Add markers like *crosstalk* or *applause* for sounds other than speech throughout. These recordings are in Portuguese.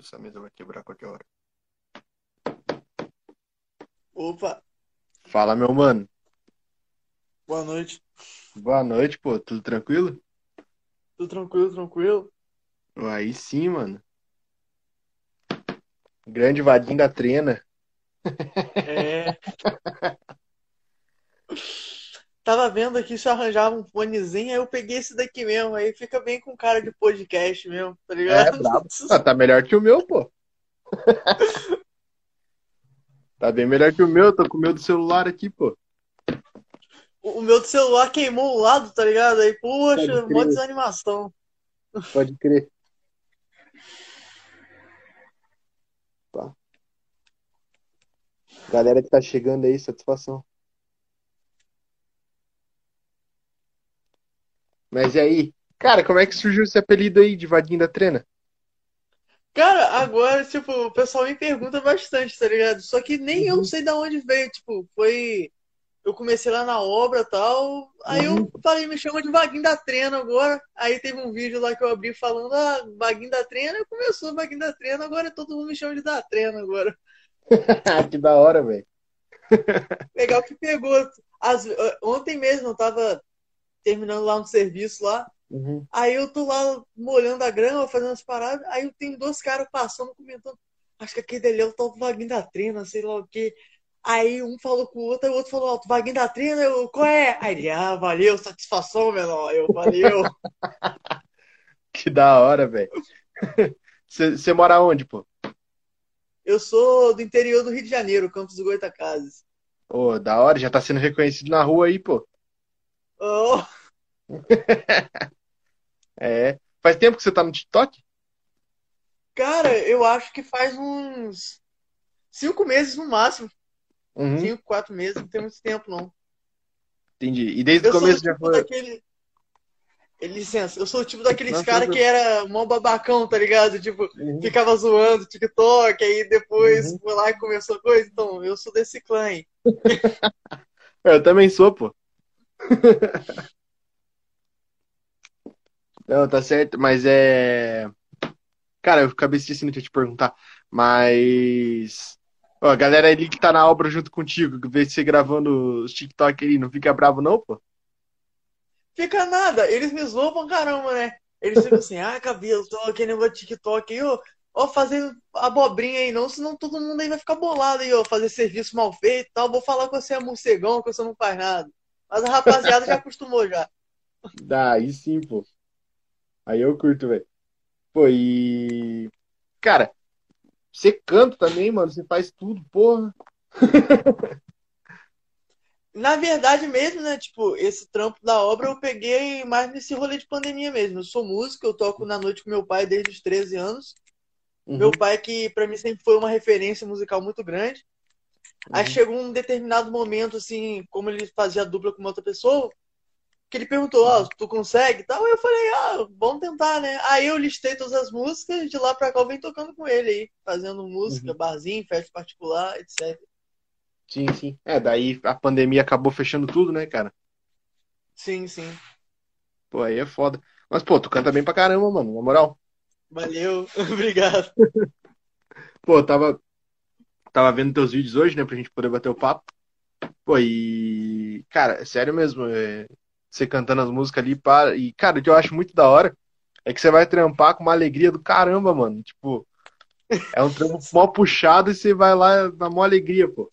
Deus, essa mesa vai quebrar a qualquer hora. Opa, Fala, meu mano. boa noite. Boa noite, pô. Tudo tranquilo? Tudo tranquilo, tranquilo? Aí sim, mano. Grande Vadim da Trena. É. *laughs* Tava vendo aqui se eu arranjava um fonezinho, aí eu peguei esse daqui mesmo. Aí fica bem com cara de podcast mesmo, tá É, ligado? brabo. *laughs* Ah, tá melhor que o meu, pô. Tá bem melhor que o meu. Tô com o meu do celular aqui, pô. O meu do celular queimou o lado, tá ligado? Aí, poxa, mó desanimação. Pode crer. Tá. Galera que tá chegando aí, satisfação. Mas e aí? Cara, como é que surgiu esse apelido aí de Vadim da Trena? Cara, agora, tipo, o pessoal me pergunta bastante, tá ligado? Só que nem Uhum. eu sei de onde veio, tipo, foi. Eu comecei lá na obra e tal, aí Uhum. eu falei, me chama de Vaguinho da Trena agora. Aí teve um vídeo lá que eu abri falando, ah, Vaguinho da Trena, e começou Vaguinho da Trena, agora todo mundo me chama de da Trena agora. *laughs* que da hora, velho. Legal que pegou. As- Ontem mesmo eu tava terminando lá no serviço lá, Uhum. Aí eu tô lá molhando a grama, fazendo as paradas. Aí eu tenho dois caras passando, comentando. Acho que aquele dali é o tal do Vaguinho da Trena, sei lá o quê. Aí um falou com o outro, aí o outro falou, ó, Vaguinho da Trena, eu, qual é? Aí ele, ah, valeu, satisfação, menor. Eu, valeu. *laughs* Que da hora, velho. *laughs* Você mora onde, pô? Eu sou do interior do Rio de Janeiro, Campos do Goitacazes. Ô, da hora, já tá sendo reconhecido na rua aí, pô. Oh, *laughs* É. Faz tempo que você tá no TikTok? cara, eu acho que faz uns cinco meses no máximo. Uhum, Cinco, quatro meses, não tem muito tempo, não. entendi. E desde o Eu sou começo do já tipo foi. daquele. Licença, eu sou o tipo daqueles caras tudo- que era mó babacão, tá ligado? Tipo, Uhum. ficava zoando TikTok, aí depois Uhum. foi lá e começou coisa. Então, eu sou desse clã aí. *laughs* Eu também sou, pô. *laughs* Não, tá certo, mas é. Cara, eu acabei esquecendo de te perguntar, mas. Ó, a galera ali que tá na obra junto contigo, que vê você gravando os TikTok ali, não fica bravo, não, pô? Fica nada, eles me zoam pra caramba, né? Eles ficam assim, ah, cabelo, tô aquele negócio de TikTok aí, ó. Ó, fazer abobrinha aí não, senão todo mundo aí vai ficar bolado aí, ó. Fazer serviço mal feito e tal. Vou falar que você é morcegão, que você não faz nada. Mas a rapaziada já acostumou já. Dá, aí sim, pô. Aí eu curto, velho. Pô, e. Cara, você canta também, mano, você faz tudo, porra. *laughs* Na verdade mesmo, né? Tipo, esse trampo da obra eu peguei mais nesse rolê de pandemia mesmo. Eu sou músico, eu toco na noite com meu pai desde os 13 anos. Uhum, Meu pai, que pra mim sempre foi uma referência musical muito grande. Aí uhum. chegou um determinado momento, assim, como ele fazia dupla com uma outra pessoa, que ele perguntou, ó, tu consegue e tal? Eu falei, ah, vamos tentar, né? Aí eu listei todas as músicas, de lá pra cá eu venho tocando com ele aí, fazendo música, Uhum. barzinho, festa particular, etc. Sim, sim. É, daí a pandemia acabou fechando tudo, né, cara? Sim, sim. Pô, aí é foda. Mas, pô, tu canta bem pra caramba, mano, na moral. Valeu, *laughs* obrigado. Pô, tava, tava vendo teus vídeos hoje, né, pra gente poder bater o papo. Pô, e. Cara, é sério mesmo, é, você cantando as músicas ali, pá, e, cara, o que eu acho muito da hora é que você vai trampar com uma alegria do caramba, mano. Tipo, *laughs* é um trampo mó puxado e você vai lá na mó alegria, pô.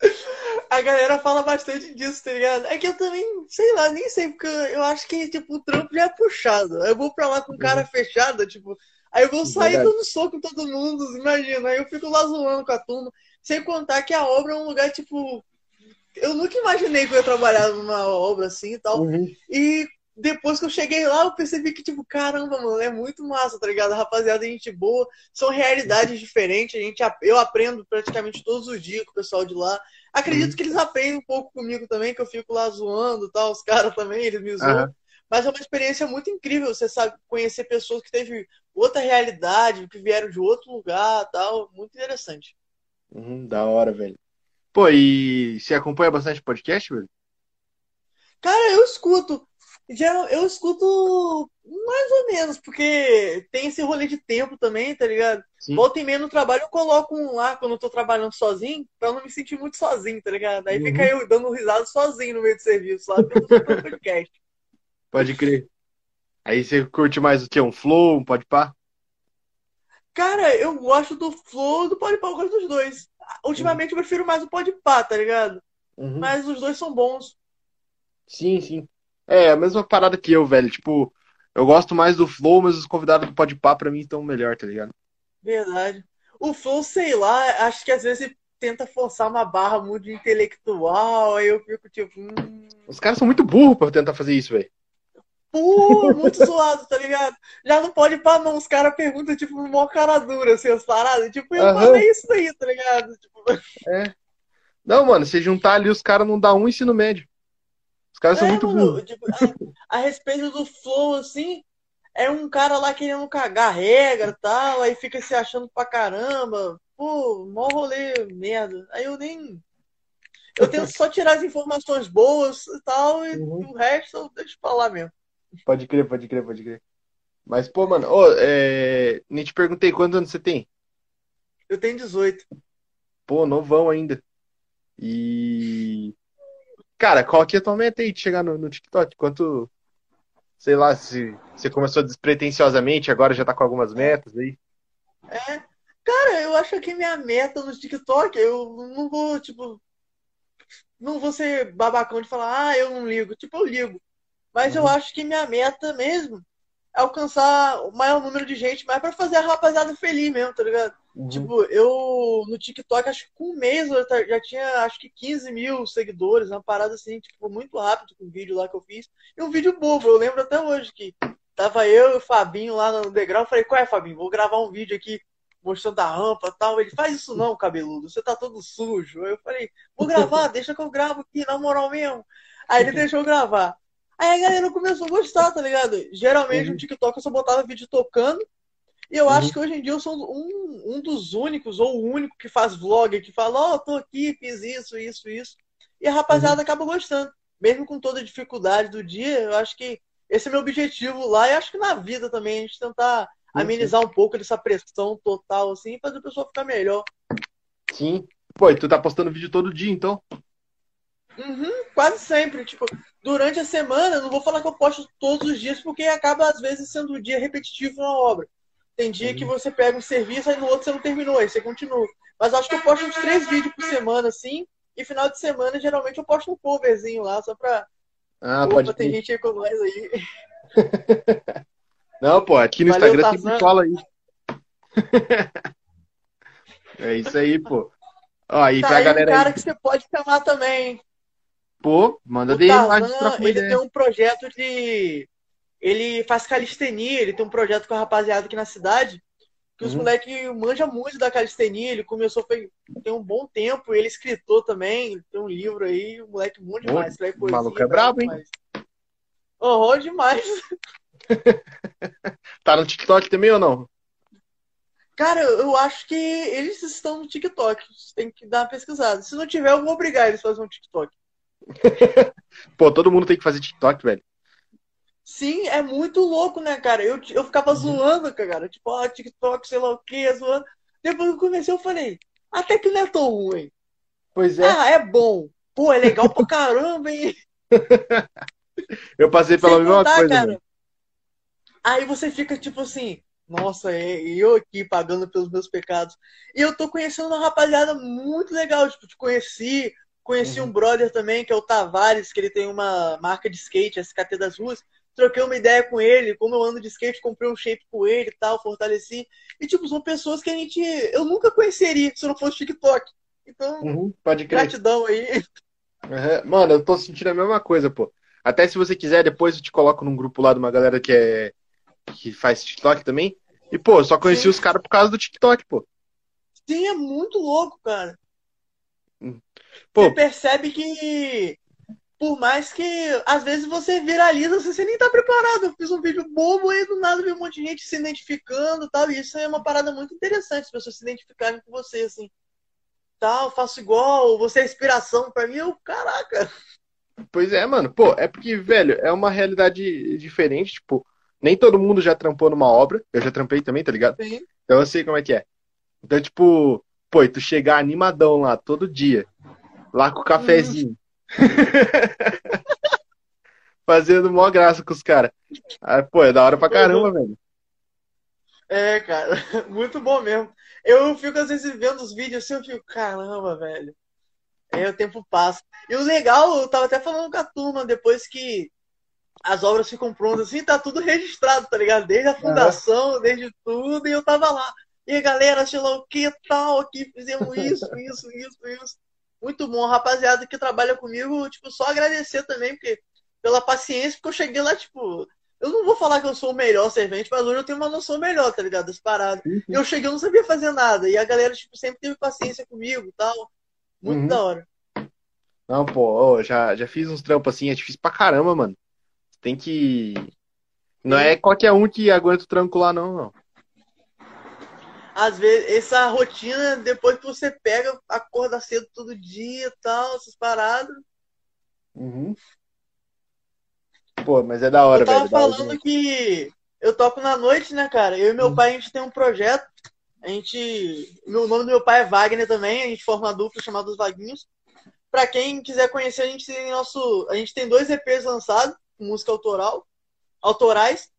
*laughs* A galera fala bastante disso, tá ligado? É que eu também, sei lá, nem sei, porque eu acho que, tipo, o trampo já é puxado. Eu vou pra lá com cara fechada, tipo, aí eu vou sair Verdade. dando soco em todo mundo, imagina. Aí eu fico lá zoando com a turma. Sem contar que a obra é um lugar, tipo, eu nunca imaginei que eu ia trabalhar numa obra assim e tal. Uhum. E depois que eu cheguei lá, eu percebi que, tipo, caramba, mano, é muito massa, tá ligado? Rapaziada, gente boa, são realidades diferentes. A gente, eu aprendo praticamente todos os dias com o pessoal de lá. Acredito Uhum. que eles aprendem um pouco comigo também, que eu fico lá zoando e tal, os *laughs* caras também, eles me zoam. Aham. Mas é uma experiência muito incrível, você sabe, conhecer pessoas que teve outra realidade, que vieram de outro lugar tal. Muito interessante. Uhum, da hora, velho. Pô, e você acompanha bastante podcast, velho? Cara, eu escuto. Já eu escuto mais ou menos, porque tem esse rolê de tempo também, tá ligado? Sim. Volta e meia no trabalho eu coloco um lá quando eu tô trabalhando sozinho, pra não me sentir muito sozinho, tá ligado? Aí Uhum. fica eu dando risada sozinho no meio do serviço lá, porque eu tô escutando podcast. Pode crer. Aí você curte mais o quê? Um flow, um podpah? Cara, eu gosto do flow e do podpah, eu gosto dos dois. Ultimamente eu prefiro mais o podpah, tá ligado? Uhum. Mas os dois são bons. Sim, sim. É a mesma parada que eu, velho. Tipo, eu gosto mais do flow, mas os convidados do podpah pra mim estão melhor, tá ligado? Verdade. O Flow, sei lá, acho que às vezes ele tenta forçar uma barra muito intelectual, aí eu fico tipo, hum, Os caras são muito burros pra tentar fazer isso, velho. Pô, muito zoado, tá ligado? Já não pode pá, não. Os caras perguntam, tipo, mó cara dura, assim, as paradas. Tipo, eu Aham. falei isso daí, tá ligado? Tipo, Não, mano, se juntar ali, os caras não dá um ensino médio. Os caras são é, muito mano, burros. tipo, a, a respeito do Flow, assim, é um cara lá querendo cagar regra e tal, aí fica se achando pra caramba. Pô, mó rolê merda. Aí eu nem. Eu tento só tirar as informações boas e tal, e Uhum. o resto eu deixo pra lá mesmo. Pode crer, pode crer, pode crer. Mas, pô, mano, ô, é... nem te perguntei quantos anos você tem? Eu tenho 18. Pô, novão ainda. E. Cara, qual que é a tua meta aí de chegar no, no TikTok? Quanto. Sei lá, se você começou despretensiosamente, agora já tá com algumas metas aí. É. Cara, eu acho que minha meta no TikTok, eu não vou, tipo. Não vou ser babacão de falar, ah, eu não ligo. Tipo, eu ligo. Mas eu acho que minha meta mesmo é alcançar o maior número de gente, mas pra fazer a rapaziada feliz mesmo, tá ligado? Uhum. Tipo, eu no TikTok, acho que com um mês eu já tinha acho que 15 mil seguidores, uma parada assim, tipo, muito rápido com o vídeo lá que eu fiz. E um vídeo bobo, eu lembro até hoje que tava eu e o Fabinho lá no degrau. Eu falei, qual é, Fabinho? Vou gravar um vídeo aqui mostrando a rampa e tal. Ele, faz isso não, cabeludo, você tá todo sujo. Aí eu falei, vou gravar, *laughs* deixa que eu gravo aqui, na moral mesmo. Aí ele *laughs* deixou eu gravar. Aí a galera começou a gostar, tá ligado? Geralmente Uhum. no TikTok eu só botava vídeo tocando. E eu Uhum. acho que hoje em dia eu sou um, um dos únicos, ou o único que faz vlog, que fala, ó, tô aqui, fiz isso, isso, isso. E a rapaziada acaba gostando. Mesmo com toda a dificuldade do dia, eu acho que esse é meu objetivo lá, e acho que na vida também, a gente tentar amenizar um pouco dessa pressão total, assim, e fazer a pessoa ficar melhor. Sim. Pô, e tu tá postando vídeo todo dia, então? Uhum, quase sempre. Tipo, durante a semana, não vou falar que eu posto todos os dias, porque acaba, às vezes, sendo um dia repetitivo na obra. Tem dia que você pega um serviço, aí no outro você não terminou, aí você continua. Mas acho que eu posto uns três vídeos por semana, assim, e final de semana, geralmente, eu posto um coverzinho lá, só pra. Ah, Opa, pode tem crer. gente aí com nós aí. *laughs* Não, pô, aqui no Valeu, Instagram tem Tarzan. cola aí. *laughs* É isso aí, pô. Ó, aí Tá pra aí um galera cara aí, que você pode chamar também. Pô, manda O uma ele tem um projeto de. Ele faz calistenia, ele tem um projeto com a rapaziada aqui na cidade, que os Uhum. moleques manjam muito da calistenia. Ele começou foi, tem um bom tempo, ele é escritor também, tem um livro aí, o moleque muito Ô, demais. o poesia, maluco é brabo, hein? Horror demais. *laughs* Tá no TikTok também ou não? Cara, eu acho que eles estão no TikTok. Tem que dar uma pesquisada. Se não tiver, eu vou obrigar eles a fazer um TikTok. *laughs* Pô, todo mundo tem que fazer TikTok, velho. Sim, é muito louco, né, cara? Eu, eu ficava zoando, cara. Tipo, ah, TikTok, sei lá o que, zoando. Depois que eu comecei, eu falei, até que não é tão ruim. Pois é, Ah, é bom. Pô, é legal pra caramba, hein? *laughs* eu passei pela Sem mesma contar, coisa, cara. Aí você fica tipo assim, nossa, é- e eu aqui pagando pelos meus pecados. E eu tô conhecendo uma rapaziada muito legal. Tipo, te conheci, conheci Uhum. um brother também, que é o Tavares, que ele tem uma marca de skate, SKT das ruas. Troquei uma ideia com ele, como eu ando de skate, comprei um shape com ele e tal, fortaleci. E, tipo, são pessoas que a gente. Eu nunca conheceria se não fosse TikTok. Então, Uhum, pode crer. gratidão aí. Uhum. Mano, eu tô sentindo a mesma coisa, pô. Até se você quiser, depois eu te coloco num grupo lá de uma galera que é que faz TikTok também. E, pô, eu só conheci Sim. os caras por causa do TikTok, pô. Sim, é muito louco, cara. Pô, Você percebe que, por mais que às vezes você viraliza, você nem tá preparado. Eu fiz um vídeo bobo e do nada vi um monte de gente se identificando e tal. E isso é uma parada muito interessante, as pessoas se identificarem com você, assim. Tal, faço igual, você é inspiração pra mim. Eu, caraca. Pois é, mano. Pô, é porque, velho, é uma realidade diferente. Tipo, nem todo mundo já trampou numa obra. Eu já trampei também, tá ligado? Sim. Então eu sei como é que é. Então, tipo, pô, e tu chegar animadão lá todo dia, lá com o cafezinho. *laughs* Fazendo mó graça com os caras. Ah, pô, é da hora pra caramba, velho. É, cara, *laughs* muito bom mesmo. Eu fico às vezes vendo os vídeos assim, eu fico, caramba, velho. Aí o tempo passa. E o legal, eu tava até falando com a turma, depois que as obras ficam prontas, assim, tá tudo registrado, tá ligado? Desde a fundação, desde tudo, e eu tava lá. E a galera, sei lá o que tal, aqui fizemos isso, isso, isso, isso. Muito bom, rapaziada que trabalha comigo, tipo, só agradecer também, porque pela paciência, porque eu cheguei lá, tipo, eu não vou falar que eu sou o melhor servente, mas hoje eu tenho uma noção melhor, tá ligado? Das paradas. Uhum. Eu cheguei, eu não sabia fazer nada. E a galera, tipo, sempre teve paciência comigo tal. Muito Uhum. da hora. Não, pô, já, já fiz uns trampos assim, é difícil pra caramba, mano. Tem que. Não é qualquer um que aguenta o tranco lá, não, não. Às vezes, essa rotina, depois que você pega, acorda cedo todo dia e tal, essas paradas. Uhum. Pô, mas é da hora, eu tava velho. falando que eu toco na noite, né, cara? Eu e meu Uhum. pai, a gente tem um projeto. A gente. O nome do meu pai é Wagner também, a gente forma uma dupla chamada Os Vaguinhos. Pra quem quiser conhecer, a gente tem nosso. A gente tem dois EPs lançados, música autoral, autorais.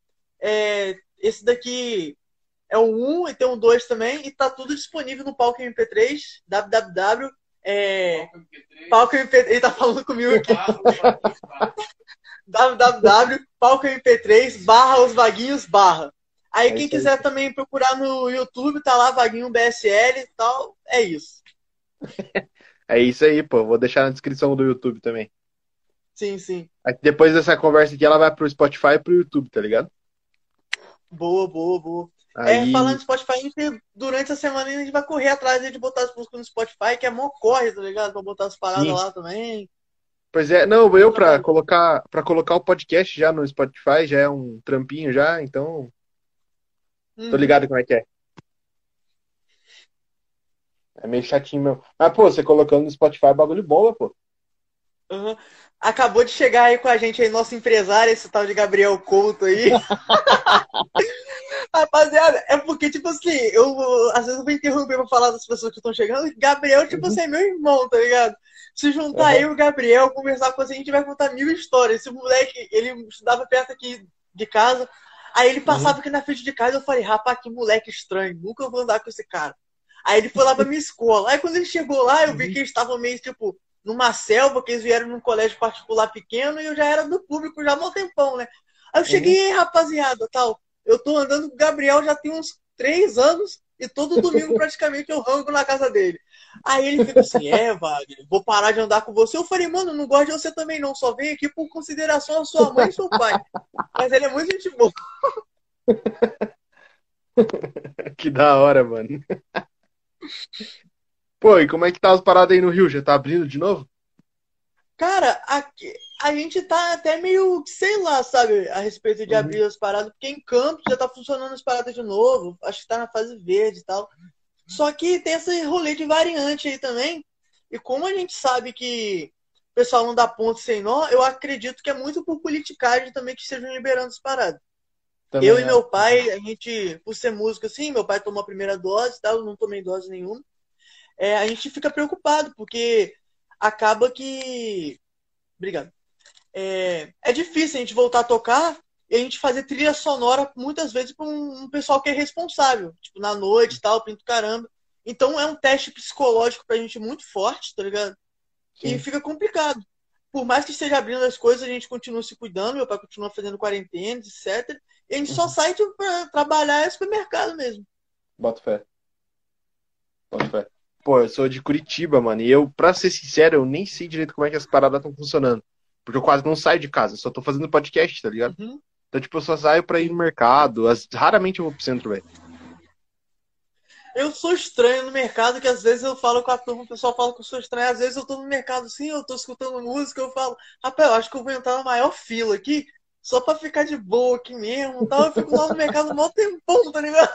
É, esse daqui é o 1 e tem o 2 também, e tá tudo disponível no Palco MP3, www. É, Palco MP3, ele tá falando comigo aqui www.palcomp3 barra os vaguinhos barra. Aí É quem isso aí. quiser também procurar no YouTube, tá lá vaguinho BSL e tal, é isso. *laughs* É isso aí, pô. Vou deixar na descrição do YouTube também. Sim, sim. Aí depois dessa conversa aqui, ela vai pro Spotify e pro YouTube, tá ligado? Boa, boa, boa. Aí... É, falando de Spotify, a gente, durante a semana a gente vai correr atrás de botar as músicas no Spotify, que é mó corre, tá ligado? Pra botar as paradas Sim. lá também. Pois é, não, eu pra colocar, pra colocar o podcast já no Spotify já é um trampinho já, então Hum. tô ligado como é que é. É meio chatinho mesmo. Mas, pô, você colocando no Spotify é bagulho bomba, pô. Uhum. Acabou de chegar aí com a gente aí, nosso empresário, esse tal de Gabriel Couto aí. *laughs* Rapaziada, é porque, tipo assim, eu às vezes eu vou interromper pra falar das pessoas que estão chegando. Gabriel, tipo Uhum. assim, é meu irmão, tá ligado? Se juntar Uhum. eu e o Gabriel, conversar com você, a gente vai contar mil histórias. Esse moleque, ele estudava perto aqui de casa. Aí ele passava aqui na frente de casa, eu falei, rapaz, que moleque estranho, nunca vou andar com esse cara. Aí ele foi lá pra minha escola. Aí quando ele chegou lá, eu vi Uhum. que eles estavam meio, tipo, numa selva, que eles vieram num colégio particular pequeno, e eu já era do público já há um tempão, né? Aí eu cheguei, "Ei, rapaziada, tal, eu tô andando com o Gabriel já tem uns três anos, e todo domingo *laughs* praticamente eu rango na casa dele. Aí ele fica assim, é, Wagner, vou parar de andar com você. Eu falei, mano, não gosto de você também não, só vem aqui por consideração a sua mãe e seu pai. Mas ele é muito gente boa. *laughs* Que da hora, mano. Pô, e como é que tá as paradas aí no Rio? Já tá abrindo de novo? Cara, aqui, a gente tá até meio, sei lá, sabe, a respeito de Uhum. abrir as paradas, porque em Campos já tá funcionando as paradas de novo, acho que tá na fase verde e tal. Só que tem esse rolê de variante aí também, e como a gente sabe que o pessoal não dá ponto sem nó, eu acredito que é muito por politicagem também que estejam liberando as paradas. Também eu e é. meu pai, a gente, por ser músico assim, meu pai tomou a primeira dose e tal, eu não tomei dose nenhuma. É, a gente fica preocupado, porque acaba que. Obrigado. É, é difícil a gente voltar a tocar e a gente fazer trilha sonora muitas vezes para um, um pessoal que é responsável, tipo, na noite e tal, pinto caramba. Então é um teste psicológico pra gente muito forte, tá ligado? E Sim. fica complicado. Por mais que esteja abrindo as coisas, a gente continua se cuidando, meu pai continua fazendo quarentena, etc. E a gente só Uhum. sai tipo, pra trabalhar é supermercado mesmo. Bota fé. Bota fé. Pô, eu sou de Curitiba, mano. E eu, pra ser sincero, eu nem sei direito como é que as paradas estão funcionando. Porque eu quase não saio de casa, só tô fazendo podcast, tá ligado? Uhum. Então, tipo, eu só saio pra ir no mercado. As- Raramente eu vou pro centro, velho. Eu sou estranho no mercado, que às vezes eu falo com a turma, o pessoal fala que eu sou estranho. Às vezes eu tô no mercado assim, eu tô escutando música, eu falo, rapaz, eu acho que eu vou entrar na maior fila aqui, só pra ficar de boa aqui mesmo. Tal. Eu fico lá no mercado mó tempão, tá ligado?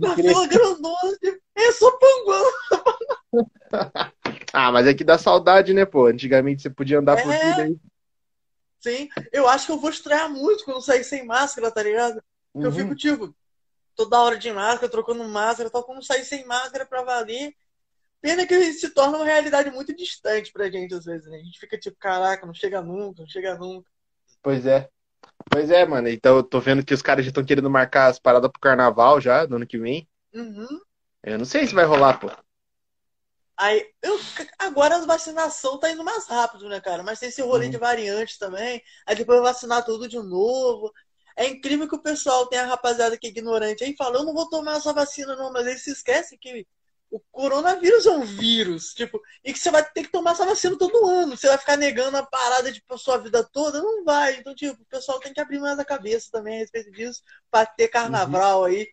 Na fila grandona, tipo, é só panguão. *laughs* Ah, mas é que dá saudade, né, pô? Antigamente você podia andar por É. tudo aí. Sim, eu acho que eu vou estranhar muito quando sair sem máscara, tá ligado? Porque eu Uhum. fico, tipo, toda hora de máscara, trocando máscara, tal, quando sair sem máscara pra valer. Pena que se torna uma realidade muito distante pra gente, às vezes, né? A gente fica tipo, caraca, não chega nunca, não chega nunca. Pois é. Pois é, mano. Então eu tô vendo que os caras já estão querendo marcar as paradas pro carnaval já, do ano que vem. Uhum. Eu não sei se vai rolar, pô. Aí, eu, agora a vacinação tá indo mais rápido, né, cara? Mas tem esse rolê Uhum. de variante também. Aí depois vacinar tudo de novo. É incrível que o pessoal tem a rapaziada que é ignorante aí fala, eu não vou tomar essa vacina, não, mas aí se esquece que o coronavírus é um vírus, tipo, e que você vai ter que tomar essa vacina todo ano. Você vai ficar negando a parada de tipo, sua vida toda? Não vai. Então, tipo, o pessoal tem que abrir mais a cabeça também a respeito disso, pra ter carnaval aí.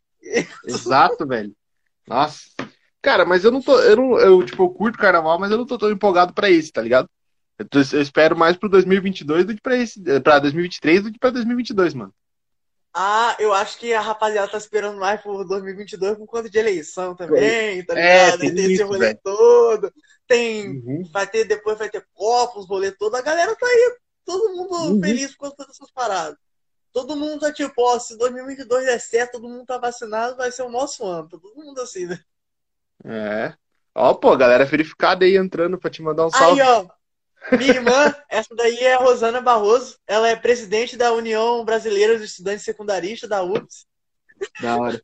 Exato, velho. Nossa. Cara, mas eu não tô. Eu, não, eu, tipo, eu curto carnaval, mas eu não tô tão empolgado pra esse, tá ligado? Eu, tô- eu espero mais pro 2022 do que pra esse. Pra 2023 do que pra 2022, mano. Ah, eu acho que a rapaziada tá esperando mais por 2022 por conta de eleição também, tá É, ligado? tem Aí tem esse isso, rolê velho. todo. Tem. Uhum. Vai ter, depois vai ter copos, rolê todo. A galera tá aí, todo mundo Uhum. feliz por conta dessas paradas. Todo mundo tá tipo, ó, se 2022 der certo, todo mundo tá vacinado, vai ser o nosso ano. Tá todo mundo assim, né? É. Ó, pô, galera verificada aí entrando pra te mandar um salve. Aí, ó. Minha irmã, essa daí é a Rosana Barroso. Ela é presidente da União Brasileira dos Estudantes Secundaristas, da UFS. Da hora.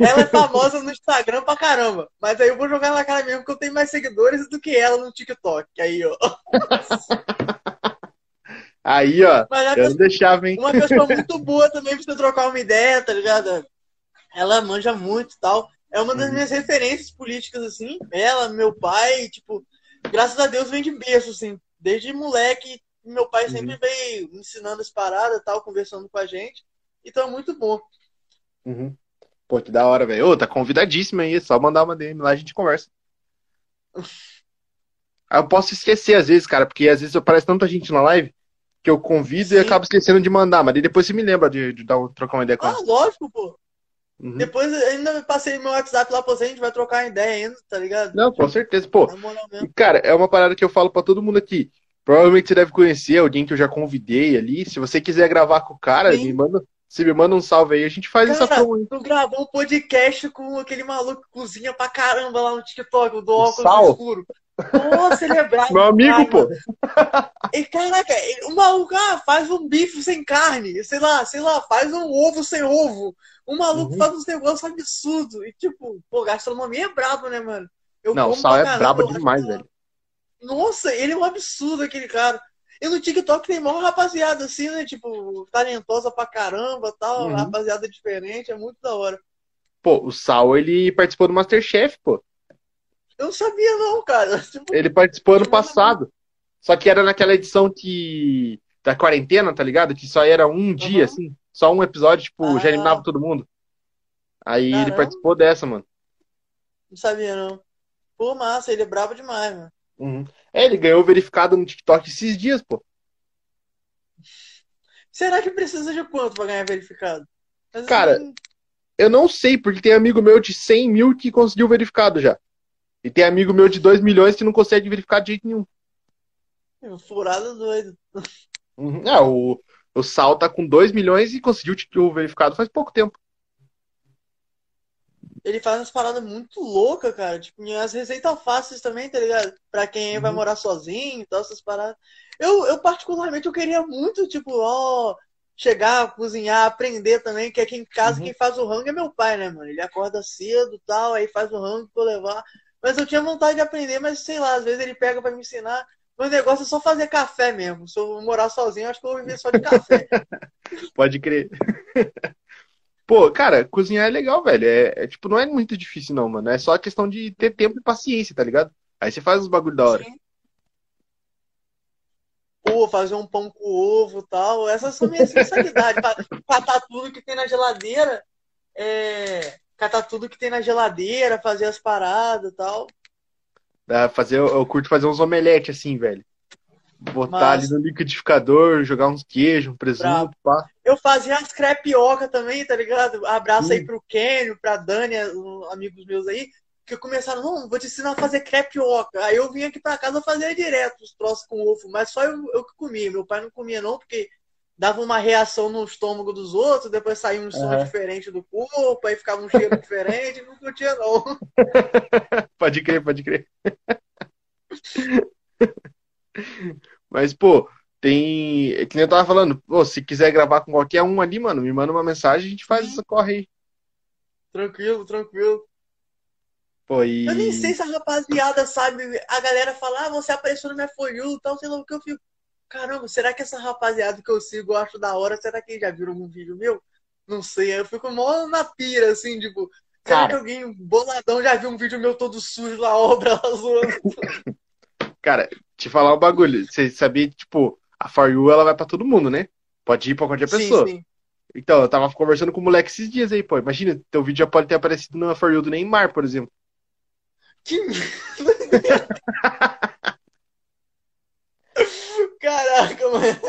Ela é famosa no Instagram pra caramba. Mas aí eu vou jogar na cara mesmo, porque eu tenho mais seguidores do que ela no TikTok. Aí, ó. Aí, ó. Mas é Eu não deixava, hein? uma pessoa muito boa também pra você trocar uma ideia, tá ligado? Ela manja muito e tal. É uma das Uhum. minhas referências políticas, assim. Ela, meu pai, tipo, graças a Deus vem de berço, assim. Desde moleque, meu pai sempre Uhum. veio me ensinando as paradas e tal, conversando com a gente. Então é muito bom. Uhum. Pô, que da hora, velho. Ô, tá convidadíssima aí. É só mandar uma DM lá e a gente conversa. Aí *laughs* eu posso esquecer às vezes, cara, porque às vezes aparece tanta gente na live que eu convido e Sim. acabo esquecendo de mandar, mas depois você me lembra de, de dar, trocar uma ideia com Ah, lógico, pô. Uhum. Depois eu ainda passei meu WhatsApp lá pra você, a gente vai trocar ideia ainda, tá ligado? Não, com certeza. Pô, Cara, é uma parada que eu falo pra todo mundo aqui. Provavelmente você deve conhecer alguém que eu já convidei ali. Se você quiser gravar com o cara, Sim. me manda, você me manda um salve aí, a gente faz essa Cara, promo aí. tu gravou um podcast com aquele maluco que cozinha pra caramba lá no TikTok, o do óculos Sal. escuro. Nossa, ele é. Meu amigo, pô. E caraca, ele- o maluco ah, faz um bife sem carne, sei lá, sei lá, faz um ovo sem ovo. O maluco Uhum. faz uns negócios absurdos. E tipo, pô, gastronomia é brabo, né, mano? Eu Não, o Sal é caramba, brabo demais, velho. Nossa, ele é um absurdo, aquele cara. E no TikTok tem maior rapaziada assim, né? Tipo, talentosa pra caramba tal, Uhum. rapaziada diferente, é muito da hora. Pô, o Sal, ele participou do Masterchef, pô. Eu não sabia, não, cara. *laughs* Tipo, Ele participou ano passado. Só que era naquela edição que. Da quarentena, tá ligado? Que só era um dia, Uhum. assim. Só um episódio, tipo, já Ah. eliminava todo mundo. Aí ele Caramba. participou dessa, mano. não sabia, não. Pô, massa, ele é brabo demais, mano. Uhum. É, ele ganhou verificado no TikTok esses dias, pô. Será que precisa de quanto pra ganhar verificado? Mas, Cara, assim, Eu não sei, porque tem amigo meu de 100 mil que conseguiu verificado já. E tem amigo meu de 2 milhões que não consegue verificar de jeito nenhum. furada doido. Uhum. É, o, o Sal tá com 2 milhões e conseguiu o verificado faz pouco tempo. Ele faz umas paradas muito loucas, cara. Tipo, as receitas fáceis também, tá ligado? Pra quem vai Uhum. morar sozinho e tal, essas paradas. Eu, eu, particularmente, eu queria muito, tipo, ó, chegar, cozinhar, aprender também, que aqui em casa Uhum. quem faz o rango é meu pai, né, mano? Ele acorda cedo e tal, aí faz o rango pra eu levar. Mas eu tinha vontade de aprender, mas sei lá, às vezes ele pega pra me ensinar. Meu negócio é só fazer café mesmo. Se eu morar sozinho, acho que eu vou viver só de café. *laughs* Pode crer. *laughs* Pô, cara, cozinhar é legal, velho. É, é, tipo, não é muito difícil, não, mano. É só questão de ter tempo e paciência, tá ligado? Aí você faz os bagulho da hora. Sim. Pô, fazer um pão com ovo e tal. Essas são minhas especialidades. Catar *laughs* tudo que tem na geladeira. É... Catar tudo que tem na geladeira, fazer as paradas e tal. Dá pra fazer, eu, curto fazer uns omelete assim, velho. Botar Massa. ali no liquidificador, jogar uns queijos, um presunto, Brabo. pá. Eu fazia as crepioca também, tá ligado? Abraço aí Hum. pro Kenio, pra Dani, amigos meus aí. que começaram, não, vou te ensinar a fazer crepioca. Aí eu vim aqui pra casa fazer direto os troços com ovo, mas só eu, eu que comia. Meu pai não comia não, porque dava uma reação no estômago dos outros, depois saía um som Aham. diferente do corpo, aí ficava um cheiro diferente, não curtia não. *laughs* Pode crer, pode crer. *laughs* Mas, pô, tem. é Que nem eu tava falando, pô, se quiser gravar com qualquer um ali, mano, me manda uma mensagem, a gente faz essa corre aí. Tranquilo, tranquilo. Pô, e. Eu nem sei se a rapaziada sabe. A galera fala, ah, você apareceu no minha e tal, sei lá o que eu fico. Caramba, será que essa rapaziada que eu sigo eu acho da hora? Será que já viram algum vídeo meu? Não sei. Eu fico mó na pira, assim, tipo. Será Cara. que alguém boladão já viu um vídeo meu todo sujo na *laughs* obra lá zoando? *laughs* Cara, te falar um bagulho. Você sabia que, tipo, a For You ela vai pra todo mundo, né? Pode ir pra qualquer pessoa. Sim, sim. Então, eu tava conversando com o moleque esses dias aí, pô. Imagina, teu vídeo já pode ter aparecido na For You do Neymar, por exemplo. Que merda. *laughs* Caraca, mano.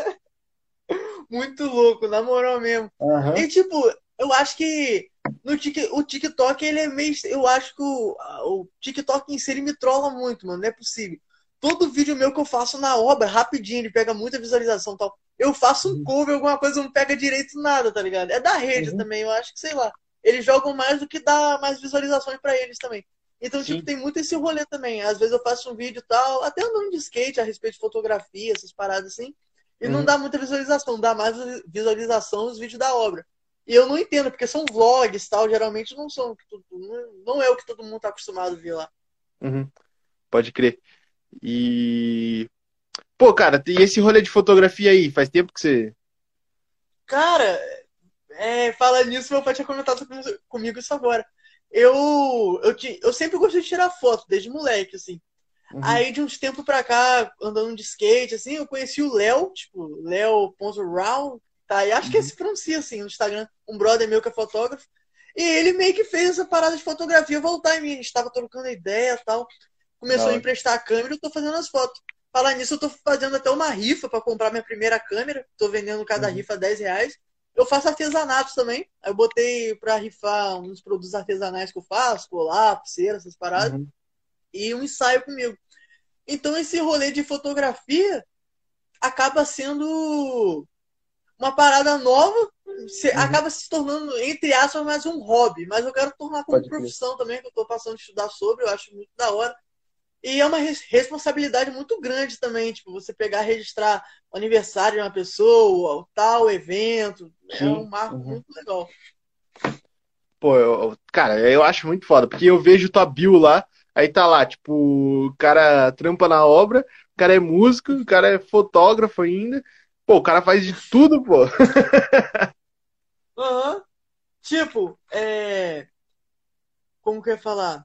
Muito louco, na moral mesmo. E tipo, eu acho que no Tik- o TikTok ele é meio. Eu acho que o, o TikTok em si ele me trola muito, mano. Não é possível. Todo vídeo meu que eu faço na obra, rapidinho, ele pega muita visualização e tal. Eu faço um cover, alguma coisa, não pega direito nada, tá ligado? É da rede Uhum. também, eu acho que, sei lá. Eles jogam mais do que dá mais visualizações pra eles também. Então, Sim. tipo, tem muito esse rolê também. Às vezes eu faço um vídeo e tal, até andando de skate a respeito de fotografia, essas paradas assim. E não Uhum. dá muita visualização, dá mais visualização os vídeos da obra. E eu não entendo, porque são vlogs e tal, geralmente não são. Não, não é o que todo mundo tá acostumado a ver lá. Uhum. Pode crer. E. Pô, cara, e esse rolê de fotografia aí? Faz tempo que você. Cara, é, fala nisso, meu pai tinha comentado com- comigo isso agora. Eu, eu, eu sempre gostei de tirar foto, desde moleque, assim. Uhum. Aí, de uns tempos pra cá, andando de skate, assim, eu conheci o Léo, tipo, Léo.rau, tá? E acho que Uhum. se pronuncia assim no Instagram, um brother meu que é fotógrafo. E ele meio que fez essa parada de fotografia voltar em mim. A gente tava trocando ideia e tal. Começou Da a emprestar a câmera e eu tô fazendo as fotos. Falar nisso, eu tô fazendo até uma rifa pra comprar minha primeira câmera. Tô vendendo cada Uhum. rifa 10 reais. Eu faço artesanatos também. Eu botei pra rifar uns produtos artesanais que eu faço, colar, pulseira, essas paradas Uhum. e um ensaio comigo. Então esse rolê de fotografia acaba sendo uma parada nova, se- Uhum. acaba se tornando, entre aspas, mais um hobby. Mas eu quero tornar como Pode crer. profissão também, que eu estou passando a estudar sobre, eu acho muito da hora. E é uma res- responsabilidade muito grande também, tipo, você pegar, registrar o aniversário de uma pessoa, o tal evento. É Sim. um marco Uhum. muito legal. Pô, eu- cara, eu acho muito foda, porque eu vejo tua bio lá, aí tá lá, tipo, o cara trampa na obra, o cara é músico, o cara é fotógrafo ainda. Pô, o cara faz de tudo, pô. *laughs* Aham. Tipo, é. Como que eu ia falar?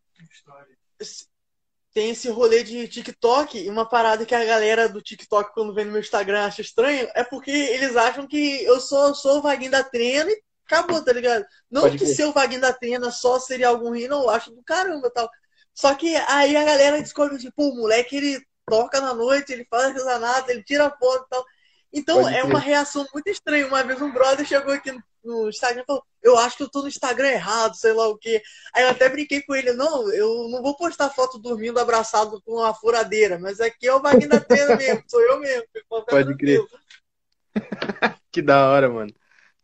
Tem esse rolê de TikTok e uma parada que a galera do TikTok, quando vem no meu Instagram, acha estranho, é porque eles acham que eu sou, eu sou o Vaguinho da Trena e acabou, tá ligado? Não Pode que ser o Vaguinho da Trena só seria algum ruim, não, eu acho do caramba tal. Só que aí a galera descobre, tipo, o moleque ele toca na noite, ele faz artesanato, ele tira foto e tal. Então Pode é crer. uma reação muito estranha. Uma vez um brother chegou aqui no- no Instagram falou: Eu acho que eu tô no Instagram errado, sei lá o quê. Aí eu até brinquei com ele: Não, eu não vou postar foto dormindo abraçado com uma furadeira, mas aqui é o Vaguinho da Tena *laughs* mesmo, sou eu mesmo. Pode crer. *laughs* Que da hora, mano.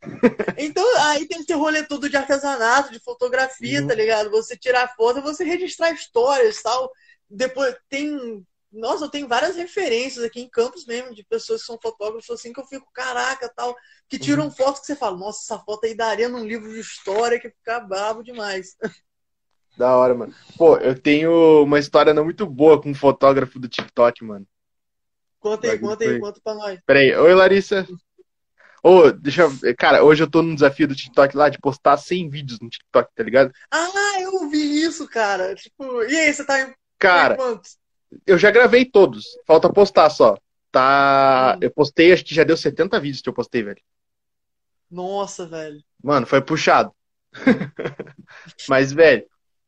*laughs* Então, aí tem esse rolê todo de artesanato, de fotografia, Uhum. tá ligado? Você tirar foto, você registrar histórias e tal. Depois tem. Nossa, eu tenho várias referências aqui em Campos mesmo, de pessoas que são fotógrafos assim, que eu fico, caraca, tal, que tiram Uhum. fotos que você fala, nossa, essa foto aí daria num livro de história que fica brabo demais. *laughs* Da hora, mano. Pô, eu tenho uma história não muito boa com um fotógrafo do TikTok, mano. Conta aí, conta aí, conta pra nós. Peraí, oi Larissa. Ô, deixa eu. Cara, hoje eu tô num desafio do TikTok lá de postar 100 vídeos no TikTok, tá ligado? Ah, eu vi isso, cara. Tipo, e aí, você tá em Cara, em quantos? Eu já gravei todos. Falta postar só. Tá. Hum. Eu postei, acho que já deu 70 vídeos que eu postei, velho. Nossa, velho. Mano, foi puxado. *laughs* Mas, velho,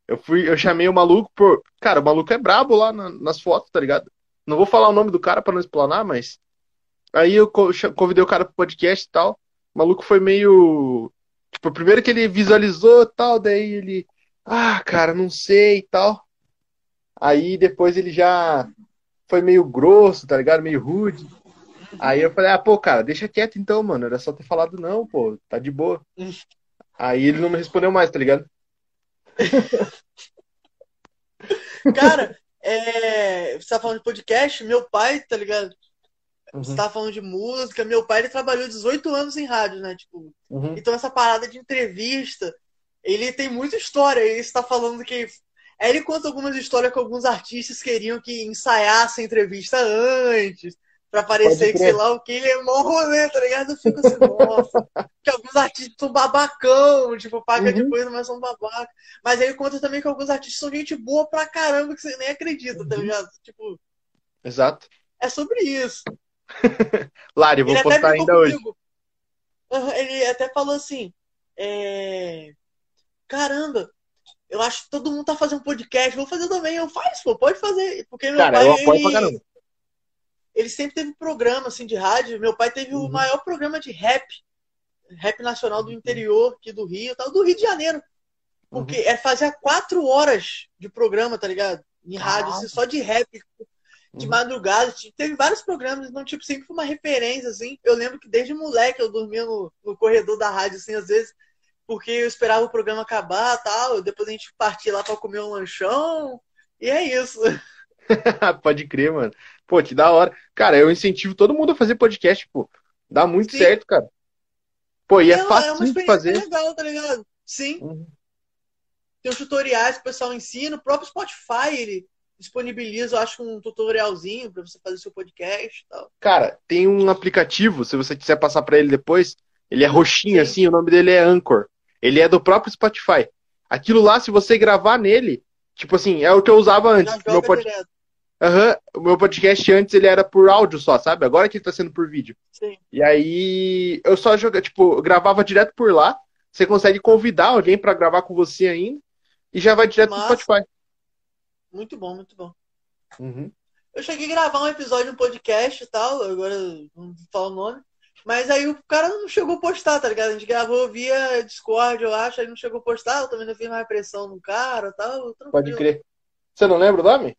eu fui, eu chamei o maluco por. Cara, o maluco é brabo lá na- nas fotos, tá ligado? Não vou falar o nome do cara pra não explanar, mas. Aí eu convidei o cara pro podcast e tal. O maluco foi meio. Tipo, primeiro que ele visualizou e tal, daí ele. ah, cara, não sei e tal. Aí depois ele já foi meio grosso, tá ligado? Meio rude. Aí eu falei, ah, pô, cara, deixa quieto então, mano. Era só ter falado não, pô, tá de boa. Aí ele não me respondeu mais, tá ligado? *laughs* Cara, é, você tá falando de podcast, meu pai, tá ligado? Você Uhum, tava falando de música, meu pai ele trabalhou 18 anos em rádio, né? Tipo, uhum. então essa parada de entrevista, ele tem muita história. Ele está falando que. Aí ele conta algumas histórias que alguns artistas queriam que ensaiasse a entrevista antes, pra parecer que sei lá o que, ele é mó rolê, tá ligado? Eu fico assim, nossa. Que alguns artistas são babacão, tipo, paga de Uhum, coisa, mas são babaca. Mas aí ele conta também que alguns artistas são gente boa pra caramba, que você nem acredita, tá uhum. ligado? Tipo, Exato. é sobre isso. *laughs* Lari, vou postar ainda hoje. comigo. Aham, Ele até falou assim: é, Caramba, eu acho que todo mundo tá fazendo podcast, vou fazer também. Eu faço, pô, pode fazer. Porque meu Cara, pai, eu apoio pra ele, caramba. ele sempre teve programa assim, de rádio. Meu pai teve o Uhum, maior programa de rap, rap nacional do uhum, interior, aqui do Rio, tal, do Rio de Janeiro. Porque uhum. é fazia quatro horas de programa, tá ligado? Em rádio, assim, só de rap, de Uhum, madrugada. Teve vários programas, então, tipo, sempre foi uma referência, assim. Eu lembro que desde moleque eu dormia no, no corredor da rádio, assim, às vezes, porque eu esperava o programa acabar tal. Depois a gente partia lá pra comer um lanchão. E é isso. *laughs* Pode crer, mano. Pô, que da hora. Cara, eu incentivo todo mundo a fazer podcast, pô. Dá muito Sim, certo, cara. Pô, e é é uma, é de fazer. legal, tá ligado? Sim. Uhum. Tem os tutoriais que o pessoal ensina. O próprio Spotify, ele disponibiliza, eu acho, um tutorialzinho pra você fazer seu podcast e tal. Cara, tem um aplicativo, se você quiser passar pra ele depois, ele é roxinho Sim, assim, o nome dele é Anchor. Ele é do próprio Spotify. Aquilo lá, se você gravar nele, tipo assim, é o que eu usava antes. Meu, pod... Aham, o meu podcast antes ele era por áudio só, sabe? Agora que ele tá sendo por vídeo. Sim. E aí eu só joga, tipo, gravava direto por lá. Você consegue convidar alguém pra gravar com você ainda e já vai direto pro Massa. Spotify. Muito bom, muito bom. Uhum. Eu cheguei a gravar um episódio no podcast e tal, agora não vou falar o nome. Mas aí o cara não chegou a postar, tá ligado? A gente gravou via Discord, eu acho, aí não chegou a postar, eu também não fiz mais pressão no cara e tal, Pode tranquilo. crer. Você não lembra o nome?